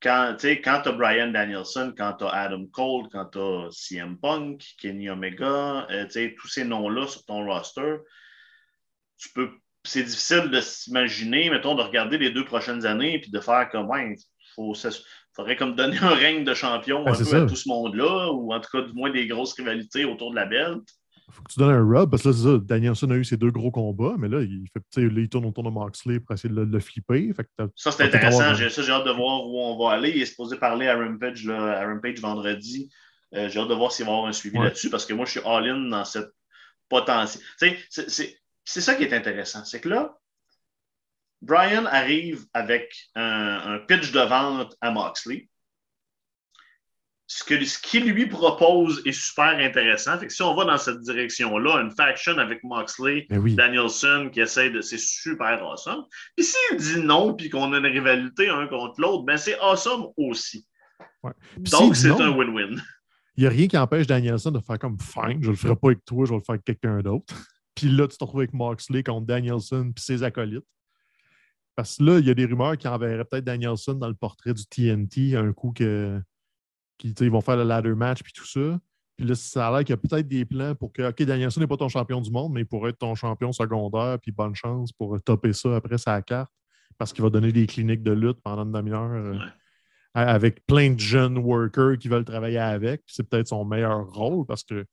quand, quand tu as Brian Danielson, quand tu as Adam Cole, quand tu as CM Punk, Kenny Omega, euh, tous ces noms-là sur ton roster, tu peux. C'est difficile de s'imaginer, mettons, de regarder les deux prochaines années et de faire comme ouais, faut, faudrait comme donner un règne de champion un peu à tout ce monde-là, ou en tout cas du moins des grosses rivalités autour de la belt faut que tu donnes un rub, parce que là, c'est ça, Danielson a eu ses deux gros combats, mais là, il, fait, là, il tourne autour de Moxley pour essayer de le, flipper. ça, c'est intéressant. J'ai, j'ai hâte de voir où on va aller. Il est supposé parler à Rampage, là, à Rampage vendredi. Euh, j'ai hâte de voir s'il va y avoir un suivi là-dessus, parce que moi, je suis all-in dans cette potentiel. C'est, c'est, c'est ça qui est intéressant. C'est que là, Brian arrive avec un, un pitch de vente à Moxley ce, que, ce qu'il lui propose est super intéressant. Fait que si on va dans cette direction-là, une faction avec Moxley, Danielson qui essaie de. C'est super awesome. Puis s'il dit non, puis qu'on a une rivalité un contre l'autre, ben c'est awesome aussi. Donc c'est un win-win. Il n'y a rien qui empêche Danielson de faire comme fine, je ne le ferai pas avec toi, je vais le faire avec quelqu'un d'autre. <laughs> puis là, tu te retrouves avec Moxley contre Danielson puis ses acolytes. Parce que là, il y a des rumeurs qui enverraient peut-être Danielson dans le portrait du TNT un coup que ils vont faire le ladder match puis tout ça. Puis là, ça a l'air qu'il y a peut-être des plans pour que, OK, Danielson n'est pas ton champion du monde, mais il pourrait être ton champion secondaire, puis bonne chance pour topper ça après sa carte, parce qu'il va donner des cliniques de lutte pendant une demi-heure euh, avec plein de jeunes workers qui veulent travailler avec. C'est peut-être son meilleur rôle, parce que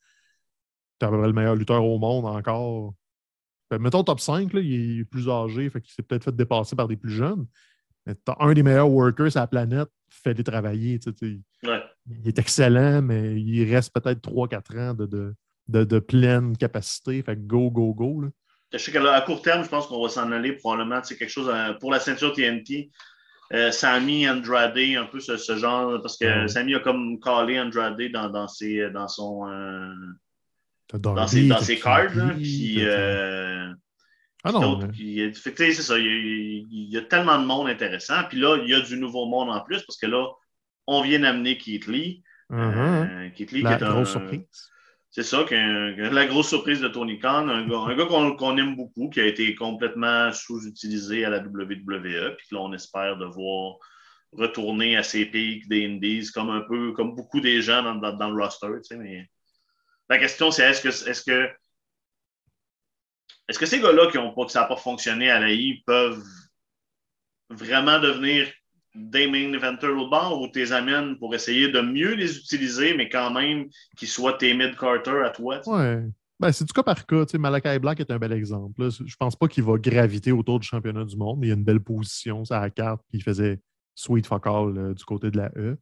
tu as le meilleur lutteur au monde encore. Mettons top 5, là, il est plus âgé, fait qu'il s'est peut-être fait dépasser par des plus jeunes. Mais un des meilleurs workers sur la planète, fais-les travailler. Il est excellent, mais il reste peut-être 3-4 ans de, de, pleine capacité. Fait go, go, go. Je sais qu'à court terme, je pense qu'on va s'en aller probablement. C'est quelque chose euh, pour la ceinture TNT. Euh, Sammy Andrade, un peu ce, genre, parce que Sammy a comme collé Andrade dans, dans, ses, dans son. Euh, dans ses, dans ses cards. Là, puis, euh, ah non. c'est ça. Il y, a, tellement de monde intéressant. Puis là, il y a du nouveau monde en plus parce que là, on vient d'amener Keith Lee. Uh Keith Lee, la qui est grosse surprise. C'est ça, la grosse surprise de Tony Khan, un gars, qu'on aime beaucoup, qui a été complètement sous-utilisé à la WWE, puis là, on espère de voir retourner à ses pics des Indies, comme un peu, comme beaucoup des gens dans, dans, le roster. Tu sais, mais... La question, c'est est-ce que, est-ce que, est-ce que ces gars-là qui ont pas, que ça n'a pas fonctionné à l'AI peuvent vraiment devenir des main au bord ou tes amènes pour essayer de mieux les utiliser, mais quand même qu'ils soient tes mid-carter à toi? Ouais. Ben, c'est du cas par cas. Malakai Black est un bel exemple. Je Je pense pas qu'il va graviter autour du championnat du monde, il a une belle position sur la carte, puis il faisait sweet fuck all euh, du côté de la E.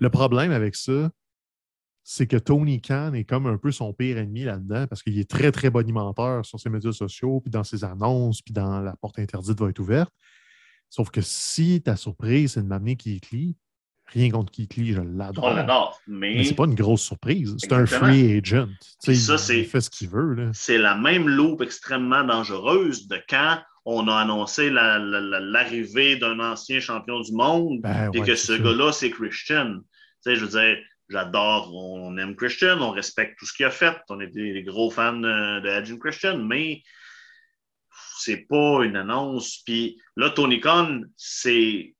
Le problème avec ça, c'est que Tony Khan est comme un peu son pire ennemi là-dedans parce qu'il est très, très bonimenteur sur ses médias sociaux, puis dans ses annonces, puis dans la porte interdite va être ouverte. Sauf que si ta surprise, c'est de m'amener Keith rien contre Keith je l'adore. On l'adore, mais. mais c'est pas une grosse surprise. C'est un free agent. Ça, il fait ce qu'il veut. C'est la même loupe extrêmement dangereuse de quand on a annoncé l'arrivée d'un ancien champion du monde ben et que ce gars-là, c'est Christian. Tu sais, je veux dire, j'adore, on aime Christian, on respecte tout ce qu'il a fait. On est des, gros fans de Agent Christian, mais c'est pas une annonce. Puis là, Tony Khan c'est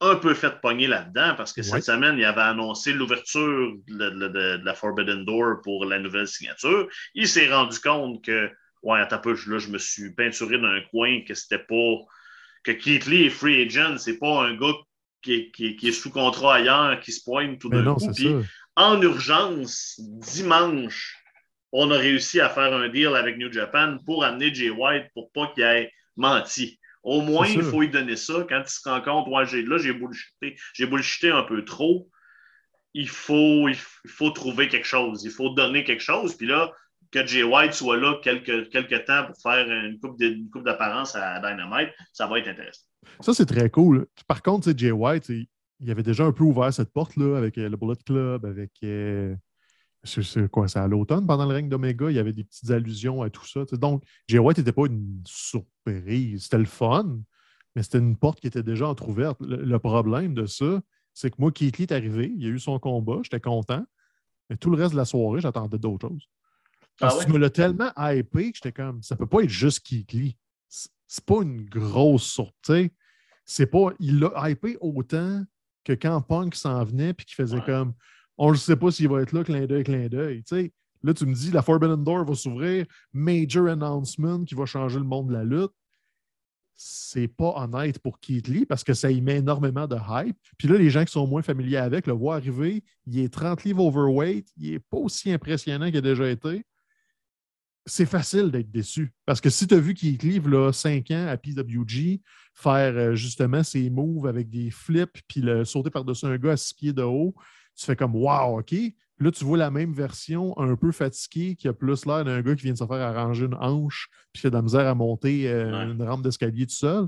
un peu fait pogner là-dedans parce que cette semaine, il avait annoncé l'ouverture de, la Forbidden Door pour la nouvelle signature. Il s'est rendu compte que, ouais, attends un peu, là, je me suis peinturé dans un coin que c'était pas. que Keith Lee est free agent, c'est pas un gars qui est, sous contrat ailleurs, qui se pointe tout d'un coup. Puis, en urgence, dimanche, on a réussi à faire un deal avec New Japan pour amener Jay White pour pas qu'il ait menti. Au moins, il faut lui donner ça. Quand il se rend compte, ouais, là, j'ai bullshité, j'ai bullshité un peu trop. Il faut, il faut trouver quelque chose. Il faut donner quelque chose. Puis là, que Jay White soit là quelques, quelques temps pour faire une coupe d'apparence à Dynamite, ça va être intéressant. Ça, c'est très cool. Par contre, Jay White, il avait déjà un peu ouvert cette porte-là avec euh, le Bullet Club, avec. Euh, c'est quoi, c'est à l'automne, pendant le règne d'Omega, il y avait des petites allusions à tout ça. Donc, Jay White n'était pas une surprise. C'était le fun, mais c'était une porte qui était déjà entrouverte. Le, problème de ça, c'est que moi, Keith Lee est arrivé, il a eu son combat, j'étais content, mais tout le reste de la soirée, j'attendais d'autres choses. Parce ah que tu me l'as tellement hypé que j'étais comme, ça peut pas être juste Keith Lee. C'est pas une grosse surprise. C'est pas, il l'a hypé autant que quand Punk s'en venait puis qu'il faisait comme on ne sait pas s'il va être là, clin d'œil, clin d'œil. Là, tu me dis, la Forbidden Door va s'ouvrir, major announcement qui va changer le monde de la lutte. C'est pas honnête pour Keith Lee parce que ça y met énormément de hype. Puis là, les gens qui sont moins familiers avec le voient arriver. Il est 30 livres overweight. Il n'est pas aussi impressionnant qu'il a déjà été. C'est facile d'être déçu. Parce que si tu as vu Keith Lee, là, 5 ans à PWG, faire euh, justement ses moves avec des flips puis le sauter par-dessus un gars à 6 pieds de haut, tu fais comme Wow, OK. Là, tu vois la même version un peu fatiguée qui a plus l'air d'un gars qui vient de se faire arranger une hanche puis qui a de la misère à monter euh, une rampe d'escalier tout seul.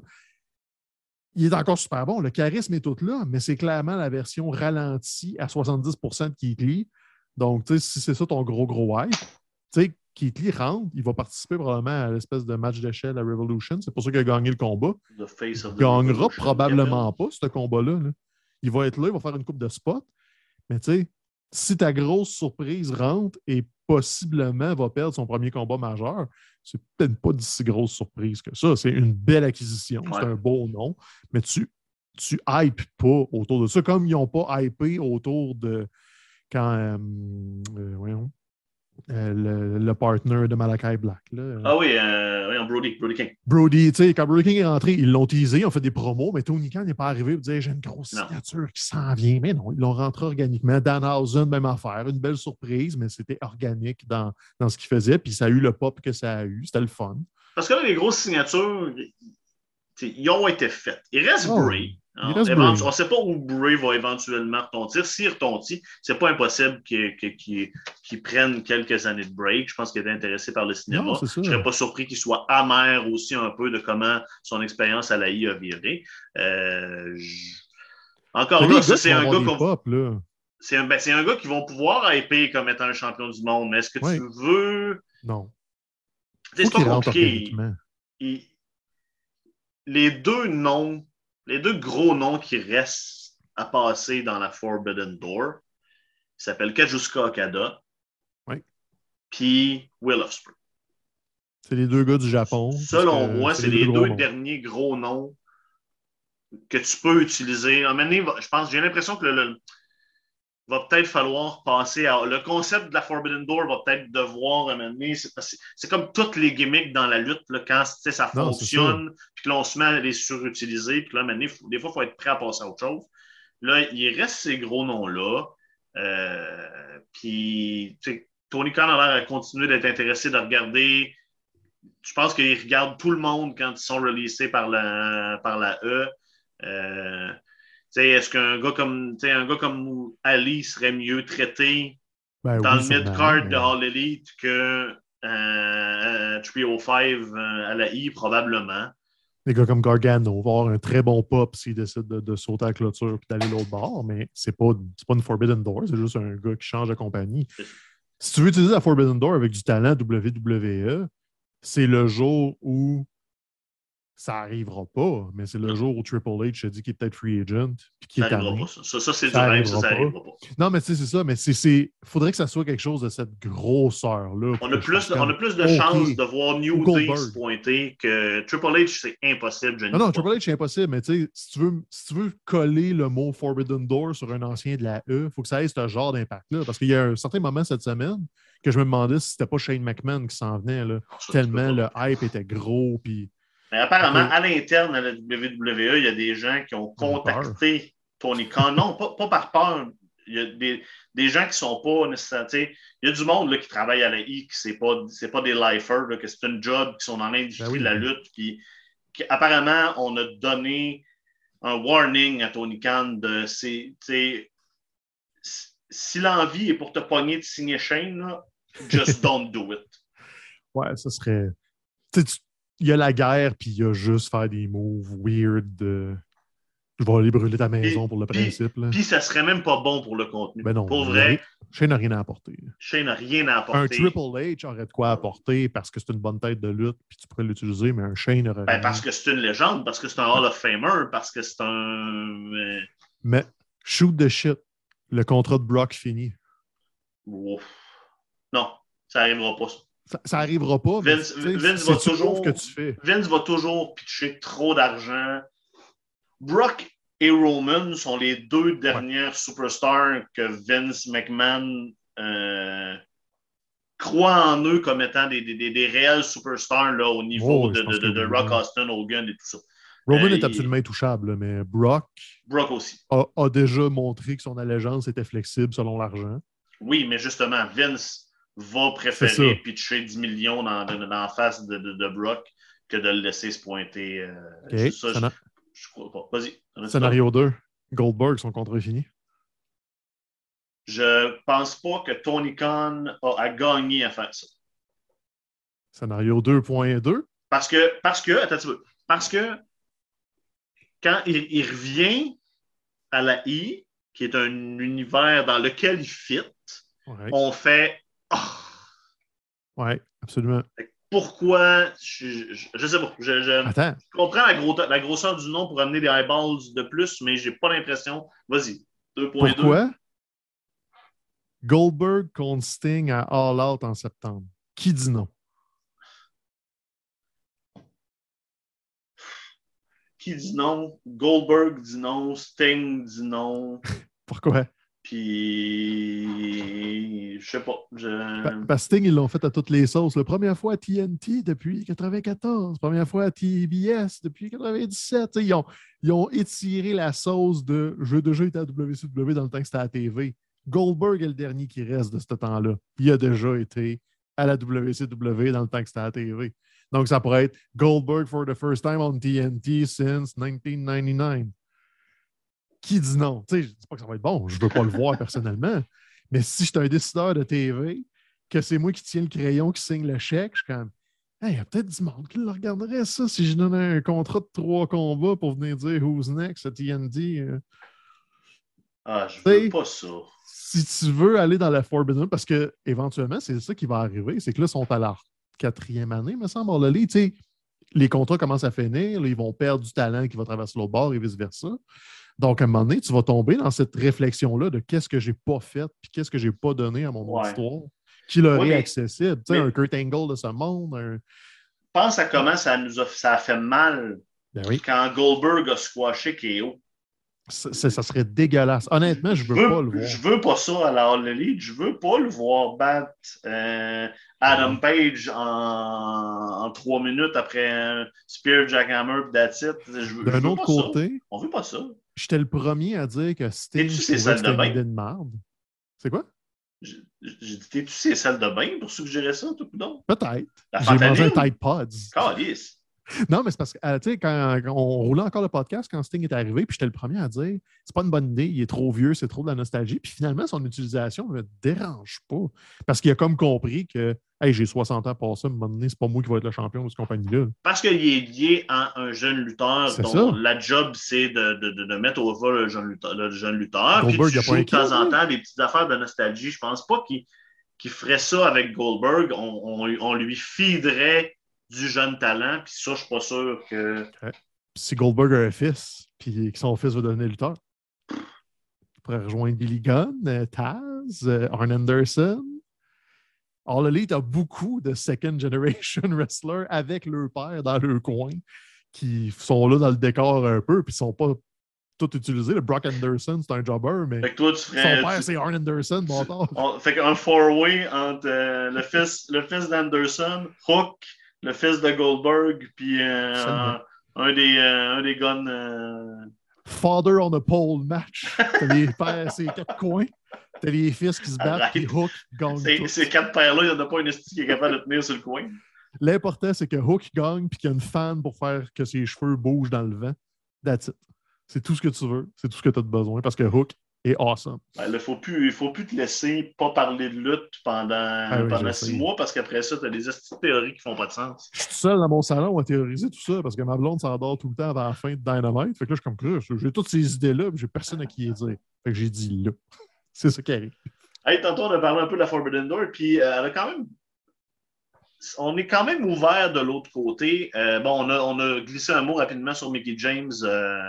Il est encore super bon. Le charisme est tout là, mais c'est clairement la version ralentie à 70% de Keith Lee. Donc, si c'est ça ton gros, gros hype, tu sais, Keith Lee rentre, il va participer probablement à l'espèce de match d'échelle à Revolution. C'est pour ça qu'il a gagné le combat. il gagnera probablement pas ce combat-là. Il va être là, il va faire une coupe de spot. Mais tu sais, si ta grosse surprise rentre et possiblement va perdre son premier combat majeur, c'est peut-être pas de si grosse surprise que ça. C'est une belle acquisition, c'est un beau nom, mais tu tu hypes pas autour de ça, comme ils n'ont pas hypé autour de quand euh, euh, voyons, euh, le, partner de Malakai Black. Là. Ah oui, euh, Brody, Brody King. Brody, tu sais, quand Brody King est rentré, ils l'ont teasé, ils ont fait des promos, mais Tony Khan n'est pas arrivé pour dire j'ai une grosse signature qui s'en vient. Mais non, ils l'ont rentré organiquement. Danhausen, même affaire. Une belle surprise, mais c'était organique dans, dans ce qu'il faisait. Puis ça a eu le pop que ça a eu. C'était le fun. Parce que là, les grosses signatures, ils ont été faites. Il reste oh. Bray. On ne sait pas où Bray va éventuellement retentir. S'il retentit, ce n'est pas impossible qu'il prenne quelques années de break. Je pense qu'il est intéressé par le cinéma. je ne serais pas surpris qu'il soit amer aussi un peu de comment son expérience à l'AI a viré. Euh, encore là, c'est un gars comme. c'est un, ben, c'est un gars qui vont pouvoir hyper comme étant un champion du monde, mais est-ce que Oui. tu veux? Non. C'est pas compliqué. Il- Les deux noms, les deux gros noms qui restent à passer dans la Forbidden Door, s'appellent Kajuska Okada. Oui. Puis Will Ospreay. C'est les deux gars du Japon. Selon moi, c'est les deux derniers gros noms que tu peux utiliser. À un moment donné, va- je pense, j'ai l'impression que le, le- va peut-être falloir passer à. Le concept de la Forbidden Door va peut-être devoir donné. C'est, comme toutes les gimmicks dans la lutte, là, quand ça Non, fonctionne, puis que là, on se met à les surutiliser, puis là, donné, faut- des fois, il faut être prêt à passer à autre chose. Là, il reste ces gros noms-là. Euh, puis, Tony Khan a l'air à continuer d'être intéressé de regarder. Je pense qu'il regarde tout le monde quand ils sont releasés par la, par la E. Euh, Est-ce qu'un gars comme un gars comme Ali serait mieux traité Ben dans oui, le mid-card mais- de All Elite que euh, 305 euh, à la I, probablement? Des gars comme Gargano vont avoir un très bon pop s'il décide de, de sauter à la clôture et d'aller l'autre bord, mais c'est pas, c'est pas une Forbidden Door, c'est juste un gars qui change de compagnie. Si tu veux utiliser la Forbidden Door avec du talent WWE, c'est le jour où ça arrivera pas, mais c'est le jour où Triple H a dit qu'il est peut-être free agent puis qu'il Ça n'arrivera pas, ça. Ça, c'est du Ça rêve, ça, arrivera ça pas. n'arrivera pas. Non, mais tu sais, c'est ça, mais c'est, faudrait que ça soit quelque chose de cette grosseur-là. On a, plus, on a plus de chances de voir New Day se pointer que Triple H, c'est impossible. Je Non, non, crois Triple H, c'est impossible, mais tu sais, si tu veux, si tu veux coller le mot Forbidden Door sur un ancien de la E, il faut que ça ait ce genre d'impact-là. Parce qu'il y a un certain moment cette semaine que je me demandais si c'était pas Shane McMahon qui s'en venait, là, pas. Tu tellement le pas. hype était gros. Puis... Mais apparemment, à l'interne à la WWE, il y a des gens qui ont contacté Tony Khan. Non, pas, pas par peur. Il y a des, des gens qui sont pas nécessairement. Il y a du monde là, qui travaille à la I, qui c'est pas, c'est pas des lifers, là, que c'est une job, qui sont dans l'industrie Ben oui. de la lutte. Puis, qui- apparemment, on a donné un warning à Tony Khan de c'est, si- l'envie est pour te pogner de signer là, just <laughs> don't do it. Ouais, ça serait. Tu- il y a la guerre, puis il y a juste faire des moves weird. de- Je vais aller brûler ta maison pour le puis- principe. Là. Puis ça serait même pas bon pour le contenu. Ben non, pour vrai, Shane n'a rien à apporter. Shane n'a rien à Un apporter. Triple H aurait de quoi apporter parce que c'est une bonne tête de lutte, puis tu pourrais l'utiliser, mais un Shane aurait Ben, parce que c'est une légende, parce que c'est un Hall of Famer, parce que c'est un. euh, Mais shoot the shit. Le contrat de Brock fini. ouf. Non, ça n'arrivera pas. ça. Ça, ça arrivera pas, mais Vince- Vince va toujours- que tu fais. Vince va toujours pitcher trop d'argent. Brock et Roman sont les deux dernières superstars que Vince McMahon euh, croit en eux comme étant des, des, des- des réels superstars là, au niveau Oh, de, de- de- Rock. Austin, Hogan et tout ça. Roman Euh, est absolument intouchable, mais Brock Brock aussi. a, a déjà montré que son allégeance était flexible selon l'argent. Oui, mais justement, Vince va préférer pitcher 10 millions dans, dans, face de, de, de Brock que de le laisser se pointer. euh, ça, je, je crois pas. Vas-y. Scénario 2. Goldberg, son contrat est fini. Je pense pas que Tony Khan a à gagner à faire ça. Scénario 2.2. Parce que, parce que, attends un peu, parce que quand il, il revient à la I, qui est un univers dans lequel il fit, Ouais, on fait Ah, ouais, absolument. pourquoi je, je, je sais pas. Je, je- Attends, je comprends la, gros- la grosseur du nom pour amener des eyeballs de plus, mais j'ai pas l'impression. Vas-y, 2.2. pourquoi Goldberg contre Sting à All Out en septembre? Qui dit non? Qui dit non? Goldberg dit non, Sting dit non. <laughs> Pourquoi? Puis, je sais pas. Pa- Je... Parce que Sting, ils l'ont fait à toutes les sauces. La première fois à TNT depuis 94, première fois à TBS depuis 97. Tu sais, Ils ont, ils ont étiré la sauce de jeu de jeu était à WCW dans le temps que c'était à la TV. Goldberg est le dernier qui reste de ce temps-là. Il a déjà été à la WCW dans le temps que c'était à la TV. Donc, ça pourrait être Goldberg for the first time on TNT since 1999. Qui dit non? Tu sais, je dis pas que ça va être bon, je veux pas le voir <laughs> personnellement. Mais si je suis un décideur de TV, que c'est moi qui tiens le crayon, qui signe le chèque, je suis comme, Hey, il y a peut-être du monde qui le regarderait, ça, si je donnais un contrat de trois combats pour venir dire Who's next à TNT. euh. Ah, je T'sais, veux pas ça. si tu veux aller dans la Forbidden, parce que éventuellement, c'est ça qui va arriver, c'est que là, ils sont à leur quatrième année, me semble. Tu sais, les contrats commencent à finir, là, ils vont perdre du talent qui va traverser l'autre bord et vice-versa. Donc, à un moment donné, tu vas tomber dans cette réflexion-là de qu'est-ce que j'ai pas fait puis qu'est-ce que j'ai pas donné à mon Ouais. histoire qui leur Oui, est accessible. Tu sais, mais- un Kurt Angle de ce monde, un... Pense à comment ça nous a, ça a fait mal Ben oui, quand Goldberg a squashé KO. ça, serait dégueulasse. Honnêtement, je veux pas le voir. Je veux pas ça à la All Elite. Je veux pas le voir battre euh, Adam Page en, en trois minutes après un Spear Jackhammer veux, je D'un veux autre pas ça. côté, On veut pas ça. J'étais le premier à dire que Sting, c'était une bain? idée de merde. C'est quoi? J'ai dit, t'es-tu ces salles de bain pour suggérer ça, tout non? Peut-être. J'ai mangé un? Tide Pods. Calice. Non, mais c'est parce que, euh, tu sais, quand, quand on roulait encore le podcast, quand Sting est arrivé, puis j'étais le premier à dire c'est pas une bonne idée, il est trop vieux, c'est trop de la nostalgie. Puis finalement, son utilisation ne me dérange pas. Parce qu'il a comme compris que, hey, j'ai 60 ans passé, à un moment donné, c'est pas moi qui vais être le champion de cette compagnie-là. Parce qu'il est lié à un jeune lutteur dont ça. la job, c'est de, de, mettre au vol le jeune lutteur. Le jeune lutteur puis Goldberg, tu il a pas joues de temps en temps des petites affaires de nostalgie. Je pense pas qu'il ferait ça avec Goldberg. On, on- on lui feederait du jeune talent. Puis ça, je suis pas sûr que. Si Goldberg a un fils, puis que son fils va devenir lutteur, il pourrait rejoindre Billy Gunn, euh, Taz, euh, Arn Anderson. All Elite a beaucoup de second generation <laughs> wrestlers avec leur père dans leur coin qui sont là dans le décor un peu, puis ils sont pas tous utilisés. Le Brock Anderson, c'est un jobber, mais Fait que toi, tu son ferais. père, tu- c'est Arn Anderson, bon on- fait qu'un four-way entre euh, le fils, le fils d'Anderson, Hook, le fils de Goldberg, puis euh, un, un des, euh, un des guns. euh, Father on a pole match. T'as les pères, c'est quatre coins. T'as les fils qui se battent, puis Hook gagne. Ces, quatre paires-là, il n'y en a pas une qui est capable de tenir sur le coin. L'important, c'est que Hook gagne puis qu'il y a une fan pour faire que ses cheveux bougent dans le vent. That's it. C'est tout ce que tu veux. C'est tout ce que tu as besoin parce que Hook est awesome. Ben, là, faut plus, il ne faut plus te laisser pas parler de lutte pendant, Ah oui, pendant six mois parce qu'après ça, tu as des théories qui font pas de sens. Je suis tout seul dans mon salon à théoriser tout ça parce que ma blonde s'endort tout le temps avant la fin de Dynamite. Fait que là, je suis comme j'ai toutes ces idées-là, mais j'ai personne à qui les dire. Fait que j'ai dit là. <laughs> c'est ça qui arrive. Hey, tantôt, on a parlé un peu de la Forbidden Door, puis euh, elle a quand même. On est quand même ouvert de l'autre côté. Euh, bon, on a, on a glissé un mot rapidement sur Mickey James euh,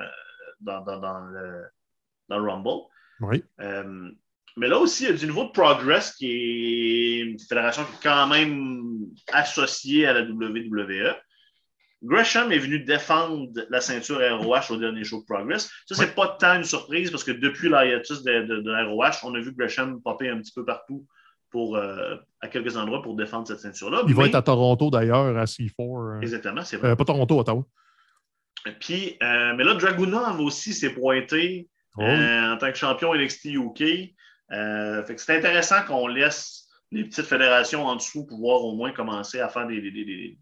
dans, dans, dans le, dans le Rumble. Oui. Euh, mais là aussi, il y a du niveau de Progress, qui est une fédération qui est quand même associée à la WWE. Gresham est venu défendre la ceinture ROH au dernier show de Progress. Ça, c'est pas tant une surprise parce que depuis l'hiatus de, de, de ROH, on a vu Gresham popper un petit peu partout pour, euh, à quelques endroits pour défendre cette ceinture-là. Il va être à Toronto d'ailleurs, à C4. euh, Exactement, c'est vrai. euh, pas Toronto, Ottawa. Puis, mais là, Dragunov aussi s'est pointé oui. euh, en tant que champion NXT UK. Euh, fait que c'est intéressant qu'on laisse les petites fédérations en dessous pouvoir au moins commencer à faire des, des- des- des-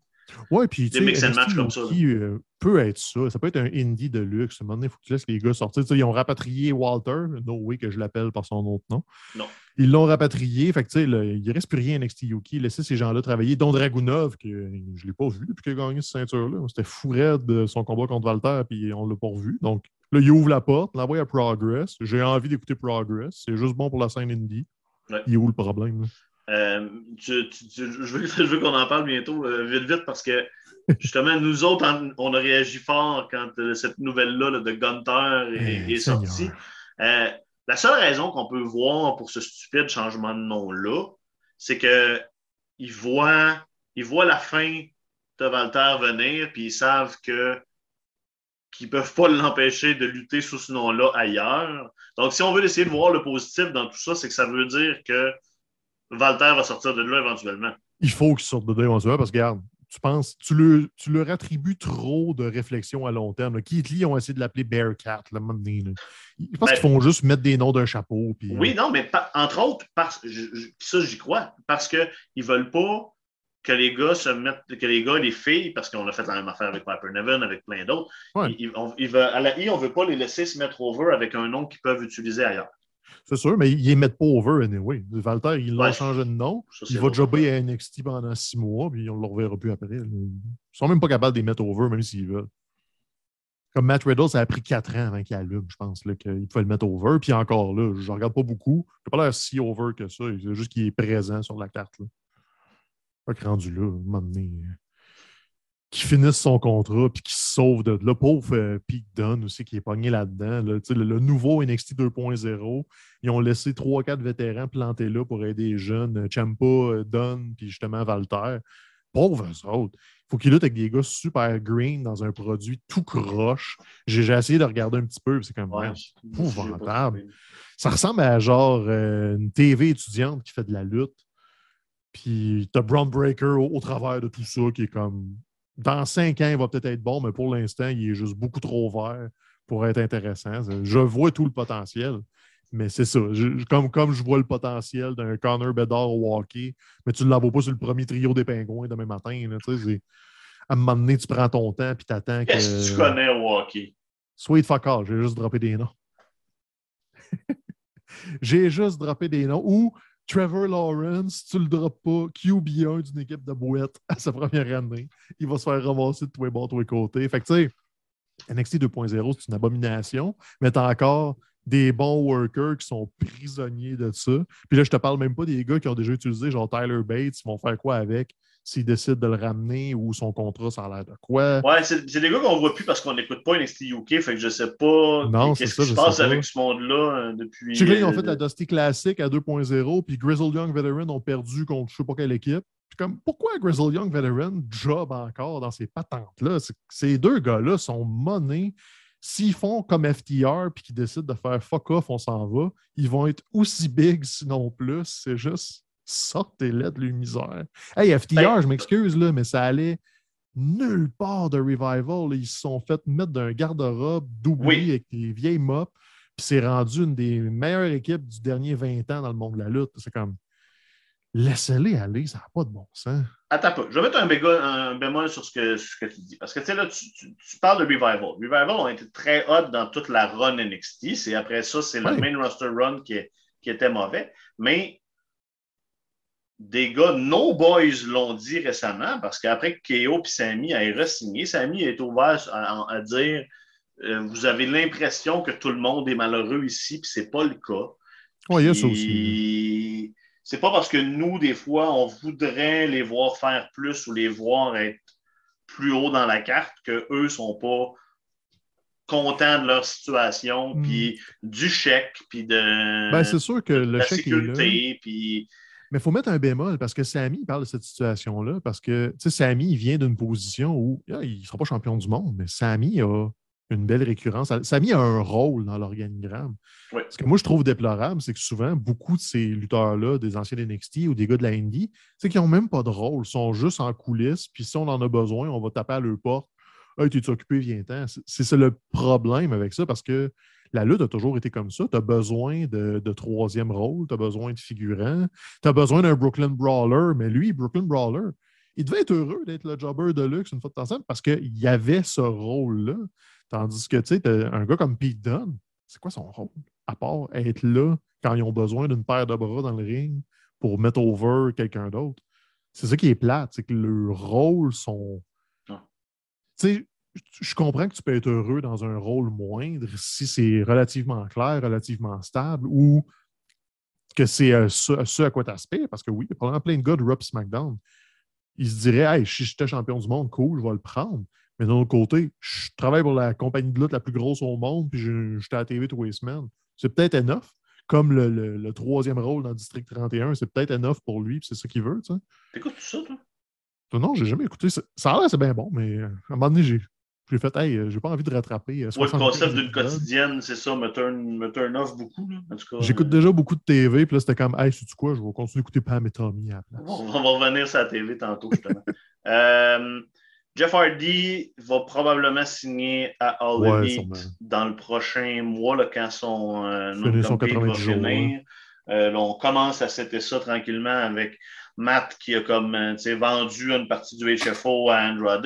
Ouais, puis tu mix sais, and match comme ça, euh, peut être ça. Ça peut être un indie de luxe. À un moment donné, il faut que tu laisses les gars sortir. Ils ont rapatrié Walter, no way que je l'appelle par son autre nom. Non. Ils l'ont rapatrié. Fait que, là, il ne reste plus rien à NXT UK. Laissez ces gens-là travailler. Dont Dragunov, que je ne l'ai pas vu depuis qu'il a gagné cette ceinture-là. C'était fou raide de son combat contre Walter, puis on ne l'a pas revu. Donc là, il ouvre la porte, l'envoie à Progress. J'ai envie d'écouter Progress. C'est juste bon pour la scène indie. Ouais. Il est où le problème? là? Euh, tu- tu- tu- je veux, <laughs> qu'on en parle bientôt, euh, vite, vite, parce que justement, <laughs> nous autres, en- on a réagi fort quand euh, cette nouvelle-là là, de est, Eh, est sortie. La seule raison qu'on peut voir pour ce stupide changement de nom-là, c'est qu'ils voient, ils la fin de Walter venir, puis ils savent que qu'ils ne peuvent pas l'empêcher de lutter sous ce nom-là ailleurs. Donc, si on veut essayer de voir le positif dans tout ça, c'est que ça veut dire que Walter va sortir de là éventuellement. il faut qu'ils sortent de là éventuellement parce que, regarde, tu penses, tu leur, tu leur attribues trop de réflexion à long terme. là. Keith Lee ont essé de l'appeler Bearcat, un moment donné, là? Je pense Ben- qu'ils font juste mettre des noms d'un chapeau. Puis, Oui, non, mais entre autres, parce, je- je- ça, j'y crois, parce qu'ils ne veulent pas que les gars se mettent, que les gars les filles, parce qu'on a fait la même affaire avec Piper Nevin, avec plein d'autres, Ouais. ils- on- ils veulent- à la I, on ne veut pas les laisser se mettre over avec un nom qu'ils peuvent utiliser ailleurs. C'est sûr, mais ils ne mettent pas over anyway. Walter, ils l'ont Ouais. changé de nom. Ça, Il va jobber à NXT pendant six mois, puis on ne le reverra plus après. Ils sont même pas capables de les mettre over, même s'ils veulent. Comme Matt Riddle, ça a pris quatre ans avant qu'il allume, je pense, qu'il pouvait le mettre over. Puis encore là, je ne regarde pas beaucoup. Il n'a pas l'air si over que ça. C'est juste qu'il est présent sur la carte. Là. Pas que rendu là, à un moment donné, qui finisse son contrat puis qui se sauve de là. Pauvre euh, Pete Dunne aussi qui est pogné là-dedans. le, le, nouveau NXT 2.0, ils ont laissé 3-4 vétérans plantés là pour aider les jeunes. Champa, euh, Dunn, puis justement Valter. Pauvres autres. Il faut qu'ils luttent avec des gars super green dans un produit tout croche. J'ai essayé de regarder un petit peu, c'est comme ouais, épouvantable. Ça ressemble à genre euh, une TV étudiante qui fait de la lutte. Puis t'as Brown Breaker au, au, travers de tout ça qui est comme dans cinq ans, il va peut-être être bon, mais pour l'instant, il est juste beaucoup trop vert pour être intéressant. Je vois tout le potentiel, mais c'est ça. comme, comme je vois le potentiel d'un Connor Bedard au hockey, mais tu ne l'as pas sur le premier trio des pingouins demain matin. Là, à un moment donné, tu prends ton temps et tu attends que. Qu'est-ce que tu connais au hockey? Sweet fuck all, j'ai juste droppé des noms. <laughs> j'ai juste droppé des noms. Ou Trevor Lawrence, tu le drops pas, QB1 d'une équipe de bouettes à sa première année. Il va se faire ramasser de tous les bords, de tous les côtés. Fait que tu sais, NXT 2.0, c'est une abomination, mais tu as encore des bons workers qui sont prisonniers de ça. Puis là, je te parle même pas des gars qui ont déjà utilisé, genre Tyler Bates, ils vont faire quoi avec? S'il décide de le ramener ou son contrat, ça a l'air de quoi? Ouais, c'est des gars qu'on ne voit plus parce qu'on n'écoute pas NXT UK, fait que je sais pas qu'est-ce qui se passe avec ce monde-là euh, depuis. Je sais qu'ils ont fait la Dusty Classic à 2.0, puis Grizzle Young Veteran ont perdu contre je ne sais pas quelle équipe. Puis comme, pourquoi Grizzle Young Veteran job encore dans ces patentes-là? Ces deux gars-là sont monnés. S'ils font comme FTR puis qu'ils décident de faire fuck off, on s'en va, ils vont être aussi big, sinon plus. C'est juste sortez-les de l'univers. Hey, FTR, ben, je m'excuse, là, mais ça allait nulle part de revival. Ils se sont fait mettre d'un garde-robe doublé avec des vieilles mops. Puis c'est rendu une des meilleures équipes du dernier 20 ans dans le monde de la lutte. C'est comme laissez-les aller, ça n'a pas de bon sens. Attends pas. Je vais mettre un, bémol, sur ce que, ce que, tu dis. Parce que tu sais, là, tu, parles de Revival. Revival ont été très hot dans toute la run NXT. C'est après ça, c'est le main roster run qui, qui était mauvais. Mais des gars, No Boys l'ont dit récemment, parce qu'après que KO et Samy aient re-signé, Samy est ouvert à, dire euh, Vous avez l'impression que tout le monde est malheureux ici, puis c'est pas le cas. Oui, il y a ça aussi. C'est pas parce que nous, des fois, on voudrait les voir faire plus ou les voir être plus haut dans la carte qu'eux ne sont pas contents de leur situation, hmm. puis du chèque, puis de, ben, c'est sûr que le la chèque sécurité, puis mais il faut mettre un bémol parce que Samy parle de cette situation-là parce que Samy il vient d'une position où ah, il ne sera pas champion du monde, mais Samy a une belle récurrence. Samy a un rôle dans l'organigramme. Ce que moi, je trouve déplorable, c'est que souvent, beaucoup de ces lutteurs-là, des anciens NXT ou des gars de la Indie, c'est qu'ils n'ont même pas de rôle. Ils sont juste en coulisses. Puis si on en a besoin, on va taper à leur porte. Hey, tu es occupé, viens-t'en. C'est le problème avec ça parce que la lutte a toujours été comme ça. Tu as besoin de, troisième rôle, tu as besoin de figurants, tu as besoin d'un Brooklyn Brawler, mais lui, Brooklyn Brawler, il devait être heureux d'être le jobber de luxe une fois de temps en temps parce qu'il y avait ce rôle-là. Tandis que, tu sais, un gars comme Pete Dunne, c'est quoi son rôle? À part être là quand ils ont besoin d'une paire de bras dans le ring pour mettre over quelqu'un d'autre. C'est ça qui est plate, c'est que leurs rôles sont. Ah. Tu sais, je comprends que tu peux être heureux dans un rôle moindre si c'est relativement clair, relativement stable ou que c'est euh, ce, à quoi tu aspires. Parce que oui, il y a probablement plein de gars de Rupp SmackDown. Ils se diraient Hey, si j'étais champion du monde, cool, je vais le prendre. Mais d'un autre côté, je travaille pour la compagnie de lutte la plus grosse au monde, puis j'étais à la TV tous les semaines. C'est peut-être enough. Comme le, troisième rôle dans District 31, c'est peut-être enough pour lui, puis c'est ça qu'il veut. Tu T'écoutes tout ça, toi? Non, j'ai jamais écouté. Ça, ça a l'air, c'est bien bon, mais à un moment donné, j'ai j'ai fait, hey, euh, j'ai pas envie de rattraper. Euh, le concept d'une quotidienne, c'est ça, me turn, off beaucoup. J'écoute déjà beaucoup de TV, puis là, c'était comme, hey, sais-tu quoi, je vais continuer d'écouter Pam et Tommy à la place. On va revenir sur la TV tantôt, justement. <laughs> euh, Jeff Hardy va probablement signer à All ouais, dans le prochain mois, là, quand son, euh, son va finir. Euh, on commence à setter ça tranquillement avec Matt qui a comme vendu une partie du HFO à Andrade.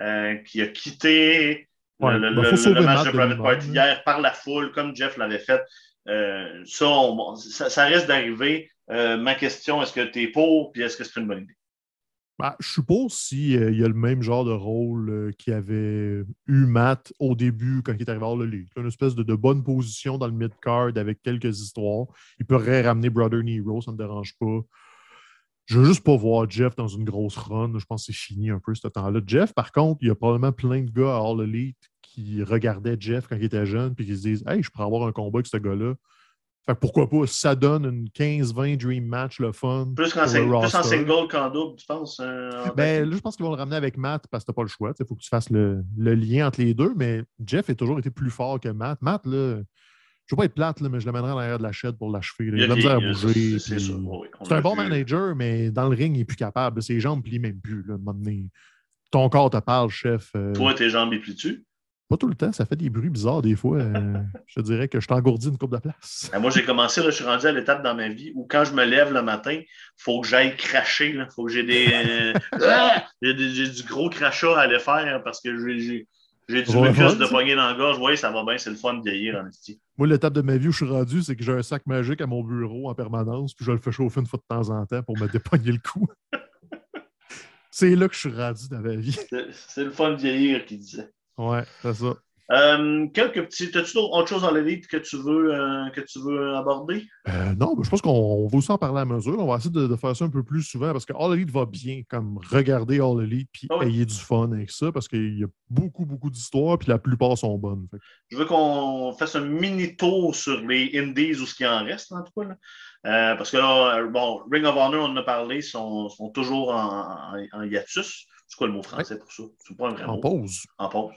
Euh, qui a quitté le, ben, match de Private Party hier par la foule, comme Jeff l'avait fait. Euh, ça, ça, risque d'arriver. Euh, ma question, est-ce que tu es pour, puis est-ce que c'est une bonne idée? Ben, je suppose s'il euh, y a le même genre de rôle euh, qu'il avait eu Matt au début quand il est arrivé à le League. Une espèce de, de bonne position dans le mid-card avec quelques histoires. Il pourrait ramener Brother Nero, ça ne me dérange pas. Je veux juste pas voir Jeff dans une grosse run. Je pense que c'est fini un peu ce temps-là. Jeff, par contre, il y a probablement plein de gars à All Elite qui regardaient Jeff quand il était jeune puis qui se disent Hey, je pourrais avoir un combat avec ce gars-là. Fait que pourquoi pas, ça donne une 15-20 Dream Match, le fun. Plus, en, sing- plus en single qu'en double, tu penses? euh, en Ben, là, je pense qu'ils vont le ramener avec Matt parce que t'as pas le choix. Il faut que tu fasses le, le lien entre les deux. Mais Jeff a toujours été plus fort que Matt. Matt, là, je veux pas être plate, là, mais je l'amènerai en arrière de la chaîne pour l'achever. Il a de la misère à bouger. c'est- puis- oui, un bon vu. manager, mais dans le ring, il est plus capable. Ses jambes plient même plus. Là, à un moment donné. Ton corps te parle, chef. euh, Toi, tes jambes les plient-tu? Pas tout le temps, ça fait des bruits bizarres des fois. euh, <laughs> je te dirais que je t'engourdis une coupe de place. Ben, moi, j'ai commencé, là, je suis rendu à l'étape dans ma vie où quand je me lève le matin, il faut que j'aille cracher. Il faut que j'ai des, euh, <laughs> Ah! j'ai du gros crachat à aller faire parce que j'ai- j'ai du Ouais, mucus de poignée dans la gorge. Oui, ça va bien, c'est le fun de vieillir en esti. Moi, l'étape de ma vie où je suis rendu, c'est que j'ai un sac magique à mon bureau en permanence, puis je le fais chauffer une fois de temps en temps pour me <laughs> dépogner le cou. c'est là que je suis rendu dans ma vie. C'est c'est le fun de vieillir qui disait. Ouais, c'est ça. Euh, quelques petits. As-tu d'autres- autre chose dans l'élite que tu veux euh, que tu veux aborder? Euh, non, mais je pense qu'on on va aussi en parler à mesure. On va essayer de, de faire ça un peu plus souvent parce que All Elite va bien, comme regarder All Elite puis Ah oui. ayez du fun avec ça parce qu'il y a beaucoup, beaucoup d'histoires puis la plupart sont bonnes. Fait Je veux qu'on fasse un mini tour sur les indies ou ce qui en reste, en tout cas. là. Parce que là, bon, Ring of Honor, on en a parlé, sont, sont toujours en, en- en hiatus. C'est quoi le mot français pour ça? C'est pas un vrai en mot. pause. En pause.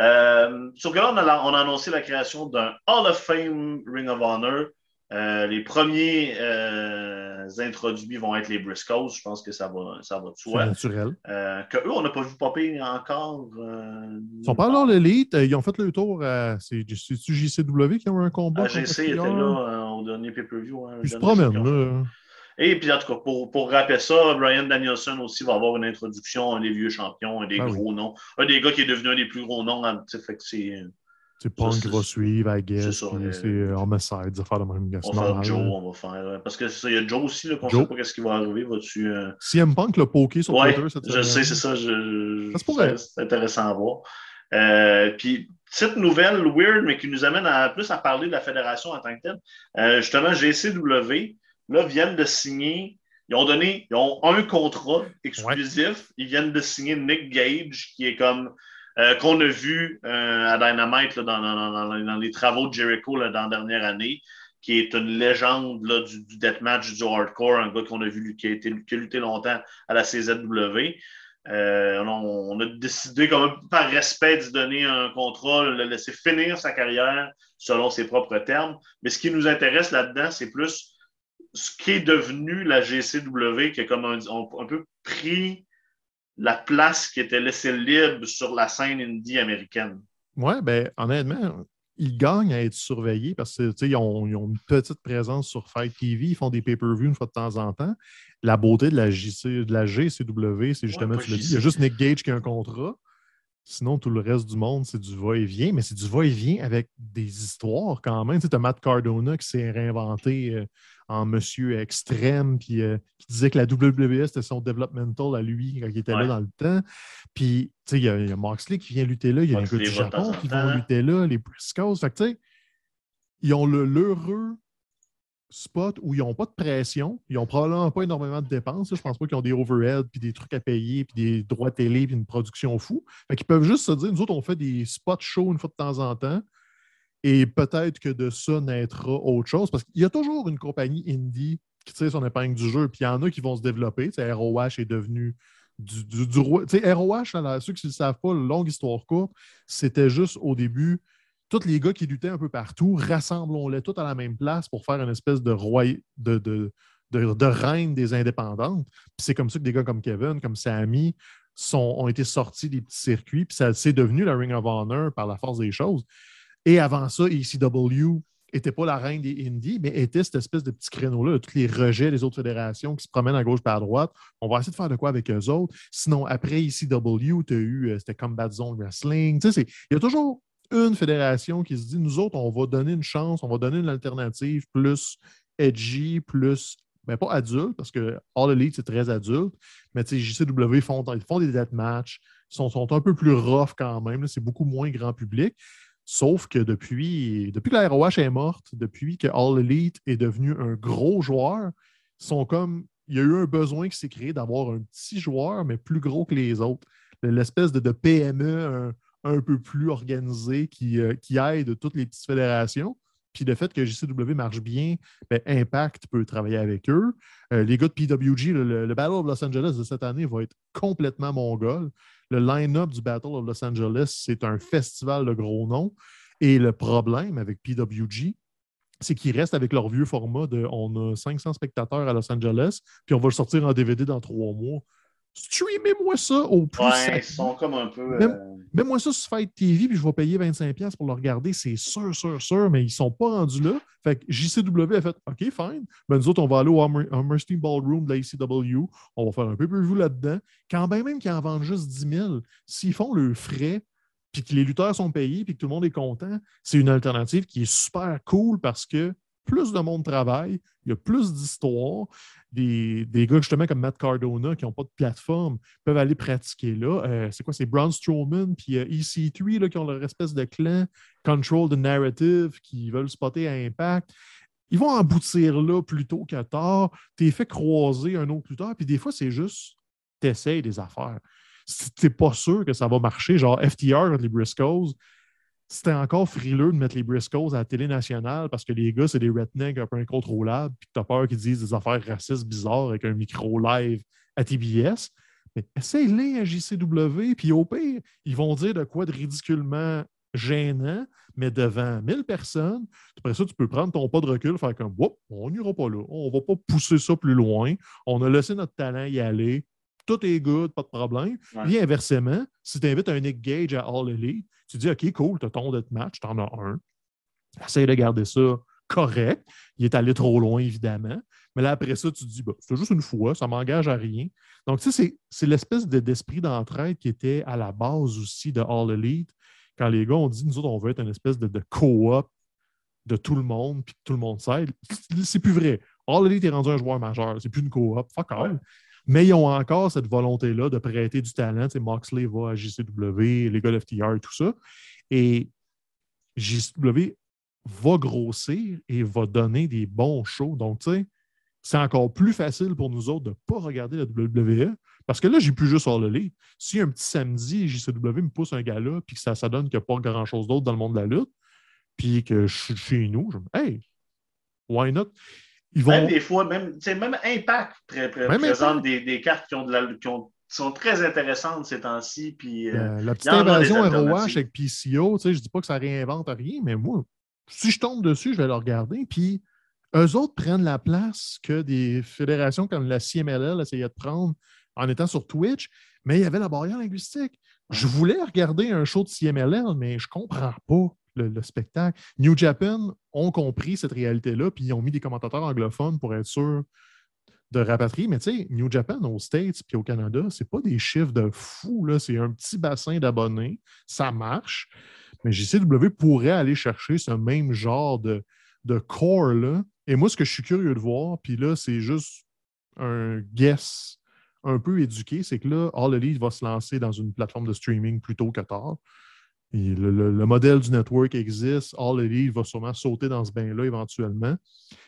Euh, que là, on a, on a annoncé la création d'un Hall of Fame Ring of Honor. Euh, les premiers euh, introduits vont être les Briscoes. Je pense que ça va, ça va de C'est soi. naturel. Euh, que eux, on n'a pas vu popper encore. Ils sont pas dans l'élite. Ils ont fait le tour à. C'est-tu JCW qui ont eu un combat? contre AGC était là au dernier pay-per-view. hein, Ils se promènent, là. Et puis, en tout cas, pour, pour rappeler ça, Brian Danielson aussi va avoir une introduction, un des vieux champions, un des Ah oui. gros noms. Un des gars qui est devenu un des plus gros noms. c'est. C'est Punk Ça, qui c'est- va suivre, I c'est guess. ça, puis euh, C'est euh, Homicide, des affaires de même. On C'est va faire Joe, on va faire. euh, Parce que c'est ça, il y a Joe aussi, qu'on ne sait pas ce qui va arriver. Vas-tu. euh, CM Punk l'a poké sur Ouais, Twitter cette je sais, c'est ça. Je, Ça c'est intéressant à voir. Euh, puis, petite nouvelle weird, mais qui nous amène à, plus à parler de la fédération en tant que telle. Euh, justement, GCW, là, viennent de signer. Ils ont donné, ils ont un contrat exclusif. Ils viennent de signer Nick Gage, qui est comme euh, qu'on a vu euh, à Dynamite là, dans, dans- dans- dans les travaux de Jericho là, dans la dernière année, qui est une légende là, du, du deathmatch, du hardcore, un gars qu'on a vu qui a, été, qui a lutté longtemps à la CZW. Euh, on, on a décidé, quand même, par respect, de donner un contrat, le laisser finir sa carrière selon ses propres termes. Mais ce qui nous intéresse là-dedans, c'est plus ce qui est devenu la GCW, qui a comme un, un peu pris la place qui était laissée libre sur la scène indie américaine. Ouais, ben honnêtement, ils gagnent à être surveillés parce que tu sais, ils ont, ils ont une petite présence sur Fight TV, ils font des pay-per-views une fois de temps en temps. La beauté de la, JC, de la GCW, c'est justement, tu l'as dit, il y a juste Nick Gage qui a un contrat. Sinon, tout le reste du monde, c'est du va-et-vient, mais c'est du va-et-vient avec des histoires quand même. Tu as Matt Cardona qui s'est réinventé euh, en monsieur extrême, puis euh, qui disait que la WWE, c'était son developmental à lui quand il était Ouais. là dans le temps. Puis, tu sais, il y, a- il y a Moxley qui vient lutter là, il y a les gars du Japon qui vont lutter là, les Briscoes. Fait que, tu sais, ils ont le l'heureux spot où ils n'ont pas de pression, ils n'ont probablement pas énormément de dépenses. là. Je pense pas qu'ils ont des overheads, puis des trucs à payer, puis des droits télé, puis une production fou. Fait qu'ils peuvent juste se dire, nous autres, on fait des spots shows une fois de temps en temps, et peut-être que de ça naîtra autre chose, parce qu'il y a toujours une compagnie indie qui tire son épingle du jeu, puis il y en a qui vont se développer. Tu sais, ROH est devenu du, du, roi. Tu sais, ROH, ceux qui ne le savent pas, longue histoire courte, c'était juste au début tous les gars qui luttaient un peu partout, rassemblons-les tous à la même place pour faire une espèce de roi de, de, de, de reine des indépendantes. Puis c'est comme ça que des gars comme Kevin, comme Sammy, sont, ont été sortis des petits circuits, puis ça c'est devenu la Ring of Honor par la force des choses. Et avant ça, ECW n'était pas la reine des Indies, mais était cette espèce de petit créneau-là, tous les rejets des autres fédérations qui se promènent à gauche et à droite. On va essayer de faire de quoi avec eux autres. Sinon, après ECW, tu as eu, euh, c'était Combat Zone Wrestling. Il y a toujours une fédération qui se dit, nous autres, on va donner une chance, on va donner une alternative plus edgy, plus ben, pas adulte, parce que All Elite, c'est très adulte, mais JCW font, ils font des deathmatchs, ils sont, sont un peu plus rough quand même, c'est beaucoup moins grand public. Sauf que depuis, depuis que la ROH est morte, depuis que All Elite est devenu un gros joueur, sont comme. Il y a eu un besoin qui s'est créé d'avoir un petit joueur, mais plus gros que les autres. L'espèce de, PME un, peu plus organisé qui, euh, qui aide toutes les petites fédérations. Puis le fait que JCW marche bien, ben, Impact peut travailler avec eux. Euh, les gars de PWG, le, Battle of Los Angeles de cette année va être complètement mongol. Le line-up du Battle of Los Angeles, c'est un festival de gros noms. Et le problème avec PWG, c'est qu'ils restent avec leur vieux format de on a 500 spectateurs à Los Angeles, puis on va le sortir en DVD dans trois mois. Streamez-moi ça au plus. Ouais, ils sont comme un peu. Euh, mets-moi ça sur Fight TV, puis je vais payer 25$ pour le regarder. C'est sûr, sûr, sûr, mais ils ne sont pas rendus là. Fait que JCW a fait OK, fine. Ben, nous autres, on va aller au Hummerstein Ballroom de la ACW. On va faire un peu plus vous là-dedans. Quand bien même qu'ils en vendent juste 10 000, s'ils font le frais, puis que les lutteurs sont payés, puis que tout le monde est content, c'est une alternative qui est super cool parce que plus de monde travaille, il y a plus d'histoires. Des, des, gars justement comme Matt Cardona qui n'ont pas de plateforme peuvent aller pratiquer là. Euh, c'est quoi? C'est Braun Strowman puis euh, EC3 là, qui ont leur espèce de clan Control the Narrative qui veulent spotter à Impact. Ils vont aboutir là plutôt qu'à tard. T'es fait croiser un autre lutteur, puis des fois, c'est juste t'essayes des affaires. Si t'es pas sûr que ça va marcher, genre FTR les Briscoes, c'était encore frileux de mettre les Briscoes à la télé nationale parce que les gars, c'est des rednecks un peu incontrôlables, puis que tu as peur qu'ils disent des affaires racistes bizarres avec un micro live à TBS. Mais essaye-les à JCW, puis au pire, ils vont dire de quoi de ridiculement gênant, mais devant 1000 personnes. Après ça, tu peux prendre ton pas de recul, faire comme, on n'ira pas là, on ne va pas pousser ça plus loin. On a laissé notre talent y aller. Tout est good, pas de problème. Et inversement, si tu invites un Nick Gage à All Elite, tu dis, OK, cool, tu as ton de match, tu en as un. Essaye de garder ça correct. Il est allé trop loin, évidemment. Mais là, après ça, tu te dis, bah, c'est juste une fois, ça ne m'engage à rien. Donc, tu sais, c'est l'espèce d'esprit d'entraide qui était à la base aussi de All Elite. Quand les gars ont dit, nous autres, on veut être une espèce de, de co-op de tout le monde, puis que tout le monde s'aide. C'est plus vrai. All Elite est rendu un joueur majeur. C'est plus une co-op. Fuck all. Mais ils ont encore cette volonté-là de prêter du talent. Tu Moxley va à JCW, les gars de FTR, tout ça. Et JCW va grossir et va donner des bons shows. Donc, tu sais, c'est encore plus facile pour nous autres de ne pas regarder la WWE. Parce que là, j'ai plus juste All Si un petit samedi, JCW me pousse un gars-là, puis que ça, ça donne qu'il n'y a pas grand-chose d'autre dans le monde de la lutte, puis que je suis chez nous, je me dis, hey, why not? Même des fois, même, même Impact présente Des, cartes qui, ont de la, qui sont très intéressantes ces temps-ci. Puis, euh, la petite invasion ROH avec PCO, je ne dis pas que ça réinvente rien, mais moi, si je tombe dessus, je vais le regarder. Puis eux autres prennent la place que des fédérations comme la CMLL essayaient de prendre en étant sur Twitch, mais il y avait la barrière linguistique. Je voulais regarder un show de CMLL, mais je ne comprends pas le, spectacle. New Japan ont compris cette réalité-là, puis ils ont mis des commentateurs anglophones pour être sûr de rapatrier. Mais tu sais, New Japan aux States puis au Canada, c'est pas des chiffres de fou, c'est un petit bassin d'abonnés. Ça marche. Mais JCW pourrait aller chercher ce même genre de, de core-là. Et moi, ce que je suis curieux de voir, puis là, c'est juste un guess un peu éduqué, c'est que là, All Elite va se lancer dans une plateforme de streaming plutôt que tard le, modèle du network existe. All Elite va sûrement sauter dans ce bain-là éventuellement.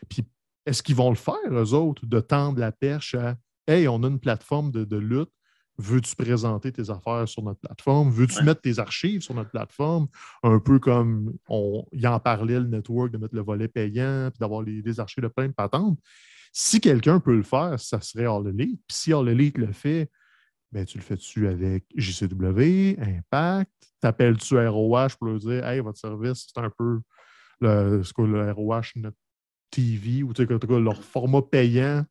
Puis, est-ce qu'ils vont le faire, eux autres, de tendre la perche à Hey, on a une plateforme de, lutte. Veux-tu présenter tes affaires sur notre plateforme? Veux-tu mettre tes archives sur notre plateforme? Un peu comme on y en parlait, le network, de mettre le volet payant, puis d'avoir les, archives de plein de patentes. Si quelqu'un peut le faire, ça serait All Elite. Puis si All Elite le fait, ben, tu le fais-tu avec JCW, Impact? T'appelles-tu ROH pour leur dire Hey, votre service, c'est un peu le, ce que le ROH notre TV ou leur format payant?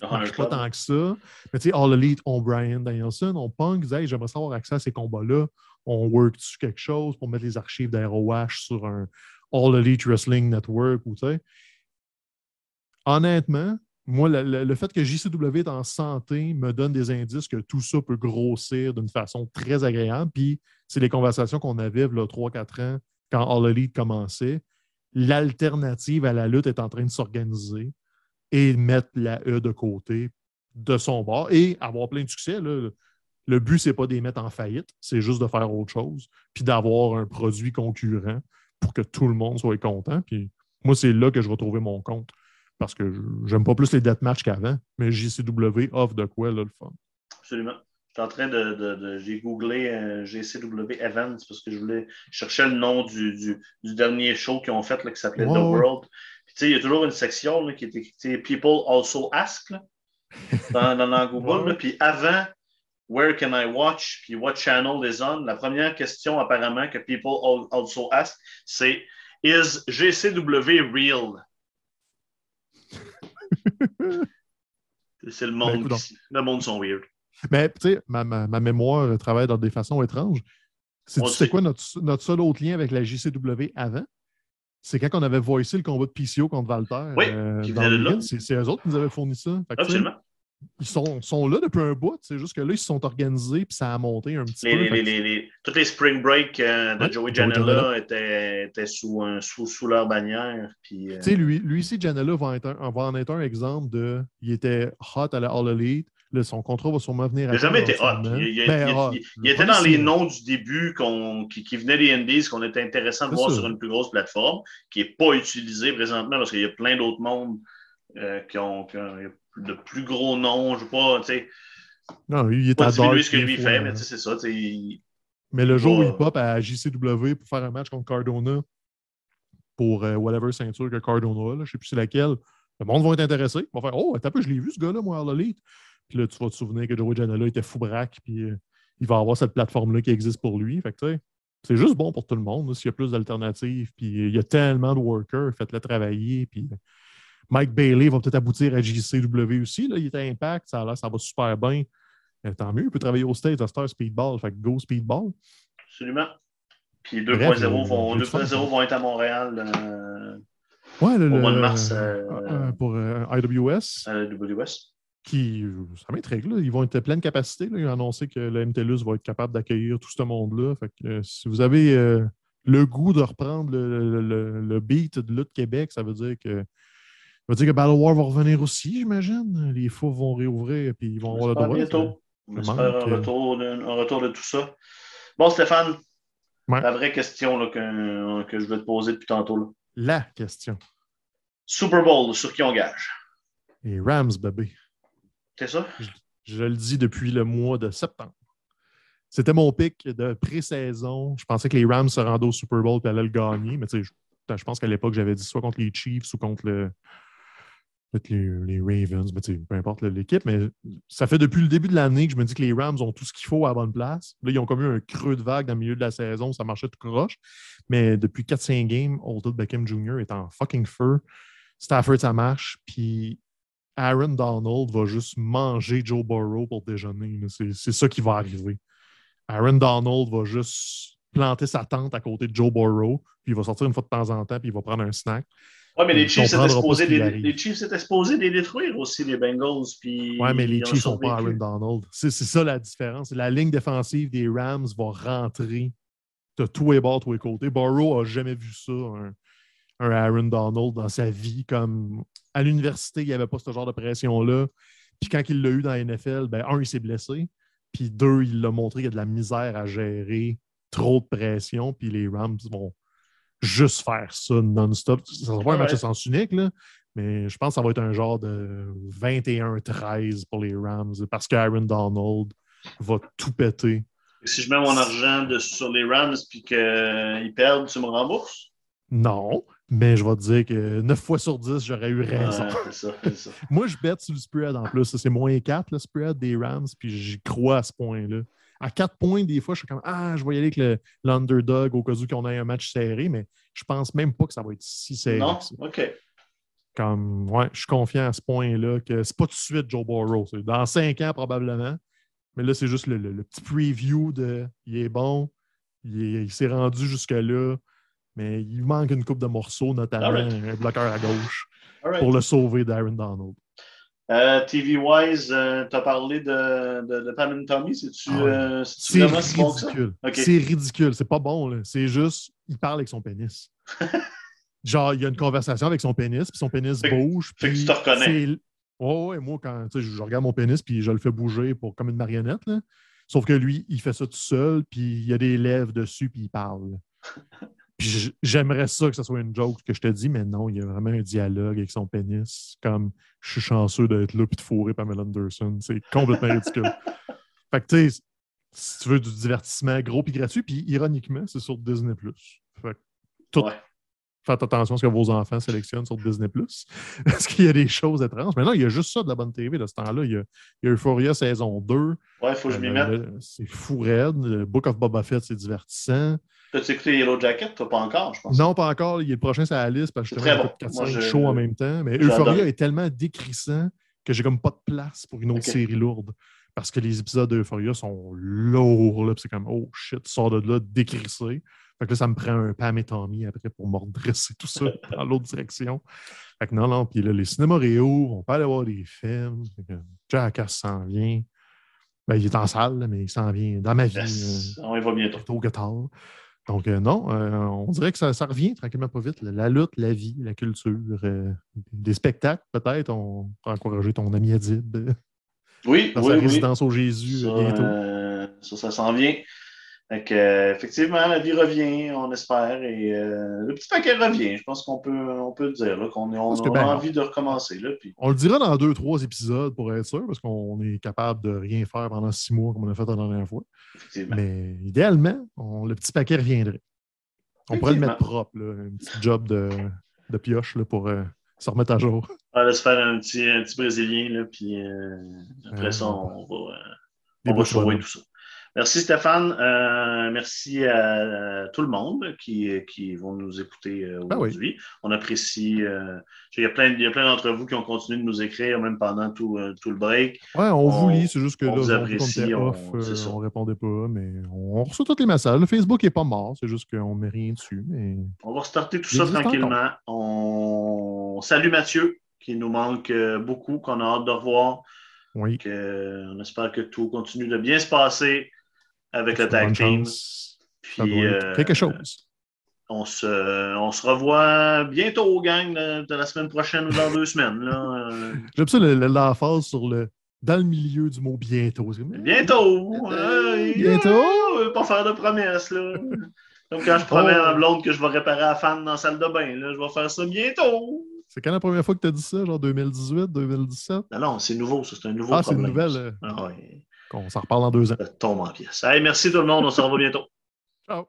Ne marche pas tant que ça. Mais tu sais, All Elite, on Brian Danielson, on Punk, hey, j'aimerais savoir accès à ces combats-là. On work sur quelque chose pour mettre les archives d'ROH sur un All Elite Wrestling Network ou tu sais? Honnêtement, moi, le, fait que JCW est en santé me donne des indices que tout ça peut grossir d'une façon très agréable. Puis, c'est les conversations qu'on avait a 3-4 ans quand All Elite commençait. L'alternative à la lutte est en train de s'organiser. et mettre la E de côté de son bord et avoir plein de succès. Là. Le but, c'est pas de les mettre en faillite, c'est juste de faire autre chose, puis d'avoir un produit concurrent pour que tout le monde soit content. Puis moi, c'est là que je vais trouver mon compte. Parce que j'aime pas plus les deathmatch qu'avant, mais JCW offre de quoi, là, le fun. Absolument. Je suis en train de. j'ai googlé euh, GCW Events parce que je voulais chercher le nom du, dernier show qu'ils ont fait là, qui s'appelait The World. Puis, tu sais, il y a toujours une section qui était People Also Ask dans, dans, Google. Puis avant, Where can I watch? Puis what channel is on? La première question apparemment que people also ask, c'est Is GCW real? <laughs> c'est le monde. Ben, le monde sont weird. Mais tu sais, ma, ma, mémoire travaille dans des façons étranges. C'est quoi notre, notre, seul autre lien avec la JCW avant? C'est quand on avait voicé le combat de PCO contre Valter. Oui, euh, C'est eux autres qui nous avaient fourni ça. Absolument ils sont, sont, là depuis un bout. C'est juste que là, ils se sont organisés puis ça a monté un petit peu. Les, toutes les spring break euh, de Joey Janela étaient, étaient sous, sous, sous, leur bannière. Euh, sais Lui, lui ici, Janela va, être va en être un exemple de. Il était hot à la All Elite. Là, son contrat va sûrement venir à Il n'a jamais été hot. Il, ben, était dans les noms du début qui, qui, venaient des Indies, qu'on était intéressant de voir sur une plus grosse plateforme, qui n'est pas utilisée présentement parce qu'il y a plein d'autres mondes euh, qui ont, qui ont de plus gros noms. Je ne sais pas, tu sais. Non, il est à Dark. ce que lui fait, mais c'est ça. Mais le jour où il pop à JCW pour faire un match contre Cardona pour euh, whatever ceinture que Cardona a, je ne sais plus c'est laquelle, le monde va être intéressé. Ils vont faire Oh, t'as peu, je l'ai vu ce gars-là, moi, à l'Elite. Puis là, tu vas te souvenir que Joey Janela était fou braque, puis euh, il va avoir cette plateforme-là qui existe pour lui. Fait que, c'est juste bon pour tout le monde. S'il y a plus d'alternatives, puis il y a tellement de workers, faites-le travailler, puis Mike Bailey va peut-être aboutir à JCW aussi. Là. Il est à Impact, ça, là, ça va super bien. tant mieux, il peut travailler au States à Star Speedball. Fait que go Speedball. Absolument. Puis 2.0 vont, vont, être à Montréal euh, ouais, le, au mois de mars. Euh, euh, pour IWS. IWS. Qui, ça m'intrigue. Ils vont être pleine capacité. Là. Ils ont annoncé que le MTLUS va être capable d'accueillir tout ce monde-là. Fait que, si vous avez le goût de reprendre le, le, le, beat de lutte Québec, ça veut dire que ça veut dire que Battle War va revenir aussi, j'imagine. Les fous vont réouvrir et puis ils vont avoir le droit. bientôt. On espère un, retour de, un retour de tout ça. Bon, Stéphane, la vraie question là, que, que, je vais te poser depuis tantôt. Là. La question. Super Bowl, sur qui on gage? Les Rams, bébé. C'est ça? Je, le dis depuis le mois de septembre. C'était mon pic de pré-saison. Je pensais que les Rams se rendaient au Super Bowl et allaient le gagner, mais tu sais, je, je pense qu'à l'époque, j'avais dit soit contre les Chiefs ou contre le, les, Ravens, mais peu importe l'équipe, mais ça fait depuis le début de l'année que je me dis que les Rams ont tout ce qu'il faut à la bonne place. Là, ils ont comme eu un creux de vague dans le milieu de la saison, ça marchait tout croche. Mais depuis 4-5 games, Odell Beckham Jr. est en fucking feu. Stafford, ça marche. Puis Aaron Donald va juste manger Joe Burrow pour déjeuner. C'est ça qui va arriver. Aaron Donald va juste planter sa tente à côté de Joe Burrow, puis il va sortir une fois de temps en temps, puis il va prendre un snack. Oui, mais les Chiefs, étaient supposés les Chiefs étaient supposés les détruire aussi, les Bengals. Oui, mais les Chiefs sont pas Aaron Donald. C'est ça la différence. La ligne défensive des Rams va rentrer de tous les bords, tous les côtés. Burrow n'a jamais vu ça, un, Aaron Donald, dans sa vie. Comme à l'université, il n'y avait pas ce genre de pression-là. Puis quand il l'a eu dans la NFL, ben, un, il s'est blessé. Puis deux, il l'a montré qu'il y a de la misère à gérer, trop de pression. Puis les Rams vont juste faire ça non-stop. Ça ne sera pas un match à sens unique, là, mais je pense que ça va être un genre de 21-13 pour les Rams parce qu'Aaron Donald va tout péter. si je mets mon argent sur les Rams et qu'ils perdent, tu me rembourses? Non, mais je vais te dire que 9 fois sur 10, j'aurais eu raison. ça, ça. <laughs> Moi, je bête sur le spread en plus. C'est moins 4 le spread des Rams, puis j'y crois à ce point-là à quatre points, des fois, je suis comme Ah, je vais y aller avec l'underdog au cas où on ait un match serré, mais je pense même pas que ça va être si serré. Non, OK. Comme, ouais, je suis confiant à ce point-là que c'est pas tout de suite Joe Burrow. Dans cinq ans, probablement. Mais là, c'est juste le, petit preview de il est bon, il s'est rendu jusque-là, mais il manque une coupe de morceaux, notamment un bloqueur à gauche, pour le sauver d'Aaron Donald. Euh, TV-wise, euh, tu as parlé de, de, de Pam Tommy. C'est-tu ah euh, ridicule. C'est ridicule. C'est pas bon. C'est juste, il parle avec son pénis. <laughs> genre, il y a une conversation avec son pénis, puis son pénis Fait bouge. fait que puis tu te reconnais. c'est- Ouais, moi, quand je je regarde mon pénis, puis je le fais bouger pour, comme une marionnette. Là. Sauf que lui, il fait ça tout seul, puis il y a des lèvres dessus, puis il parle. <laughs> Puis j'aimerais ça que ce soit une joke que je te dis, mais non, il y a vraiment un dialogue avec son pénis. Comme je suis chanceux d'être là puis de fourrer Pamela Anderson. C'est complètement ridicule. <laughs> Fait que tu sais, si tu veux du divertissement gros puis gratuit, puis ironiquement, c'est sur Disney. Fait que tout, Ouais. Faites attention à ce que vos enfants sélectionnent sur Disney <laughs> Parce qu'il y a des choses étranges. Mais non, il y a juste ça de la bonne TV de ce temps-là. Il y a, il y a Euphoria saison 2. Ouais, il faut que je m'y Euh, mette. C'est fou raide. Le Book of Boba Fett, c'est divertissant. T'as-tu écouté Yellow Jacket? Toi, pas encore, je pense. Non, pas encore. Il le prochain sur la liste parce que C'est justement, très j'écoute bon. Moi, 4-5 je- shows en même temps. Mais. Euphoria est tellement décrissant que j'ai comme pas de place pour une autre série lourde. Parce que les épisodes d'Euphoria sont lourds. Là, c'est comme, oh shit, sors de là décrissé. Fait que là, ça me prend un Pam et Tommy après pour me redresser tout ça <laughs> dans l'autre direction. Fait que non, non. Puis là, les cinémas réo, on peut aller voir des films. Jackass s'en vient. Ben, il est en salle, mais il s'en vient dans ma vie. Yes. euh, On y va bientôt. tôt que tard. Donc, euh, non, euh, on dirait que ça, ça revient tranquillement pas vite. La lutte, la vie, la culture, euh, des spectacles, peut-être. On peut encourager ton ami Adib Oui, dans oui, sa oui. résidence au Jésus Ça, bientôt. ça, ça s'en vient. Euh, effectivement, la vie revient, on espère. Et euh, le petit paquet revient. Je pense qu'on peut, on peut le dire, qu'on on, ben, a envie de recommencer. Là, puis, On le dira dans deux, trois épisodes pour être sûr, parce qu'on est capable de rien faire pendant six mois comme on a fait la dernière fois. Mais idéalement, on- le petit paquet reviendrait. On pourrait le mettre propre, là, un petit job de, de pioche là, pour euh, se remettre à jour. On va se faire un petit, un petit Brésilien, là, puis euh, après ça, on va, on va tout ça. Merci Stéphane. Euh, merci à, tout le monde qui, qui vont nous écouter euh, Ben oui. aujourd'hui. On apprécie. euh, il y a plein, plein d'entre vous qui ont continué de nous écrire, même pendant tout, tout le break. Ouais, on, vous lit, c'est juste que on là, vous on, apprécie, on- off, on répondait pas, mais on reçoit tous les messages. Le Facebook n'est pas mort, c'est juste qu'on ne met rien dessus. Mais... On va starter tout ça tranquillement. On salue Mathieu, qui nous manque beaucoup, qu'on a hâte de revoir. Oui, euh, on espère que tout continue de bien se passer avec le tag team. Puis, euh, quelque chose. On se, on se revoit bientôt, gang, de, la semaine prochaine ou dans deux semaines. Là. <laughs> J'aime ça le- le- la phase sur le dans le milieu du mot bientôt. Bientôt! Euh, bientôt. euh, Pas faire de promesses. Là. Comme quand je promets à ma blonde que je vais réparer la fan dans la salle de bain. Là. Je vais faire ça bientôt. C'est quand la première fois que tu as dit ça, genre 2018, 2017? Non, non, c'est nouveau, ça. C'est un nouveau Ah, c'est une problème. nouvelle. euh, Ah, ouais. Qu'on s'en reparle dans deux ans. Ça tombe en pièces. Hey, merci tout le monde. On se revoit bientôt. Ciao!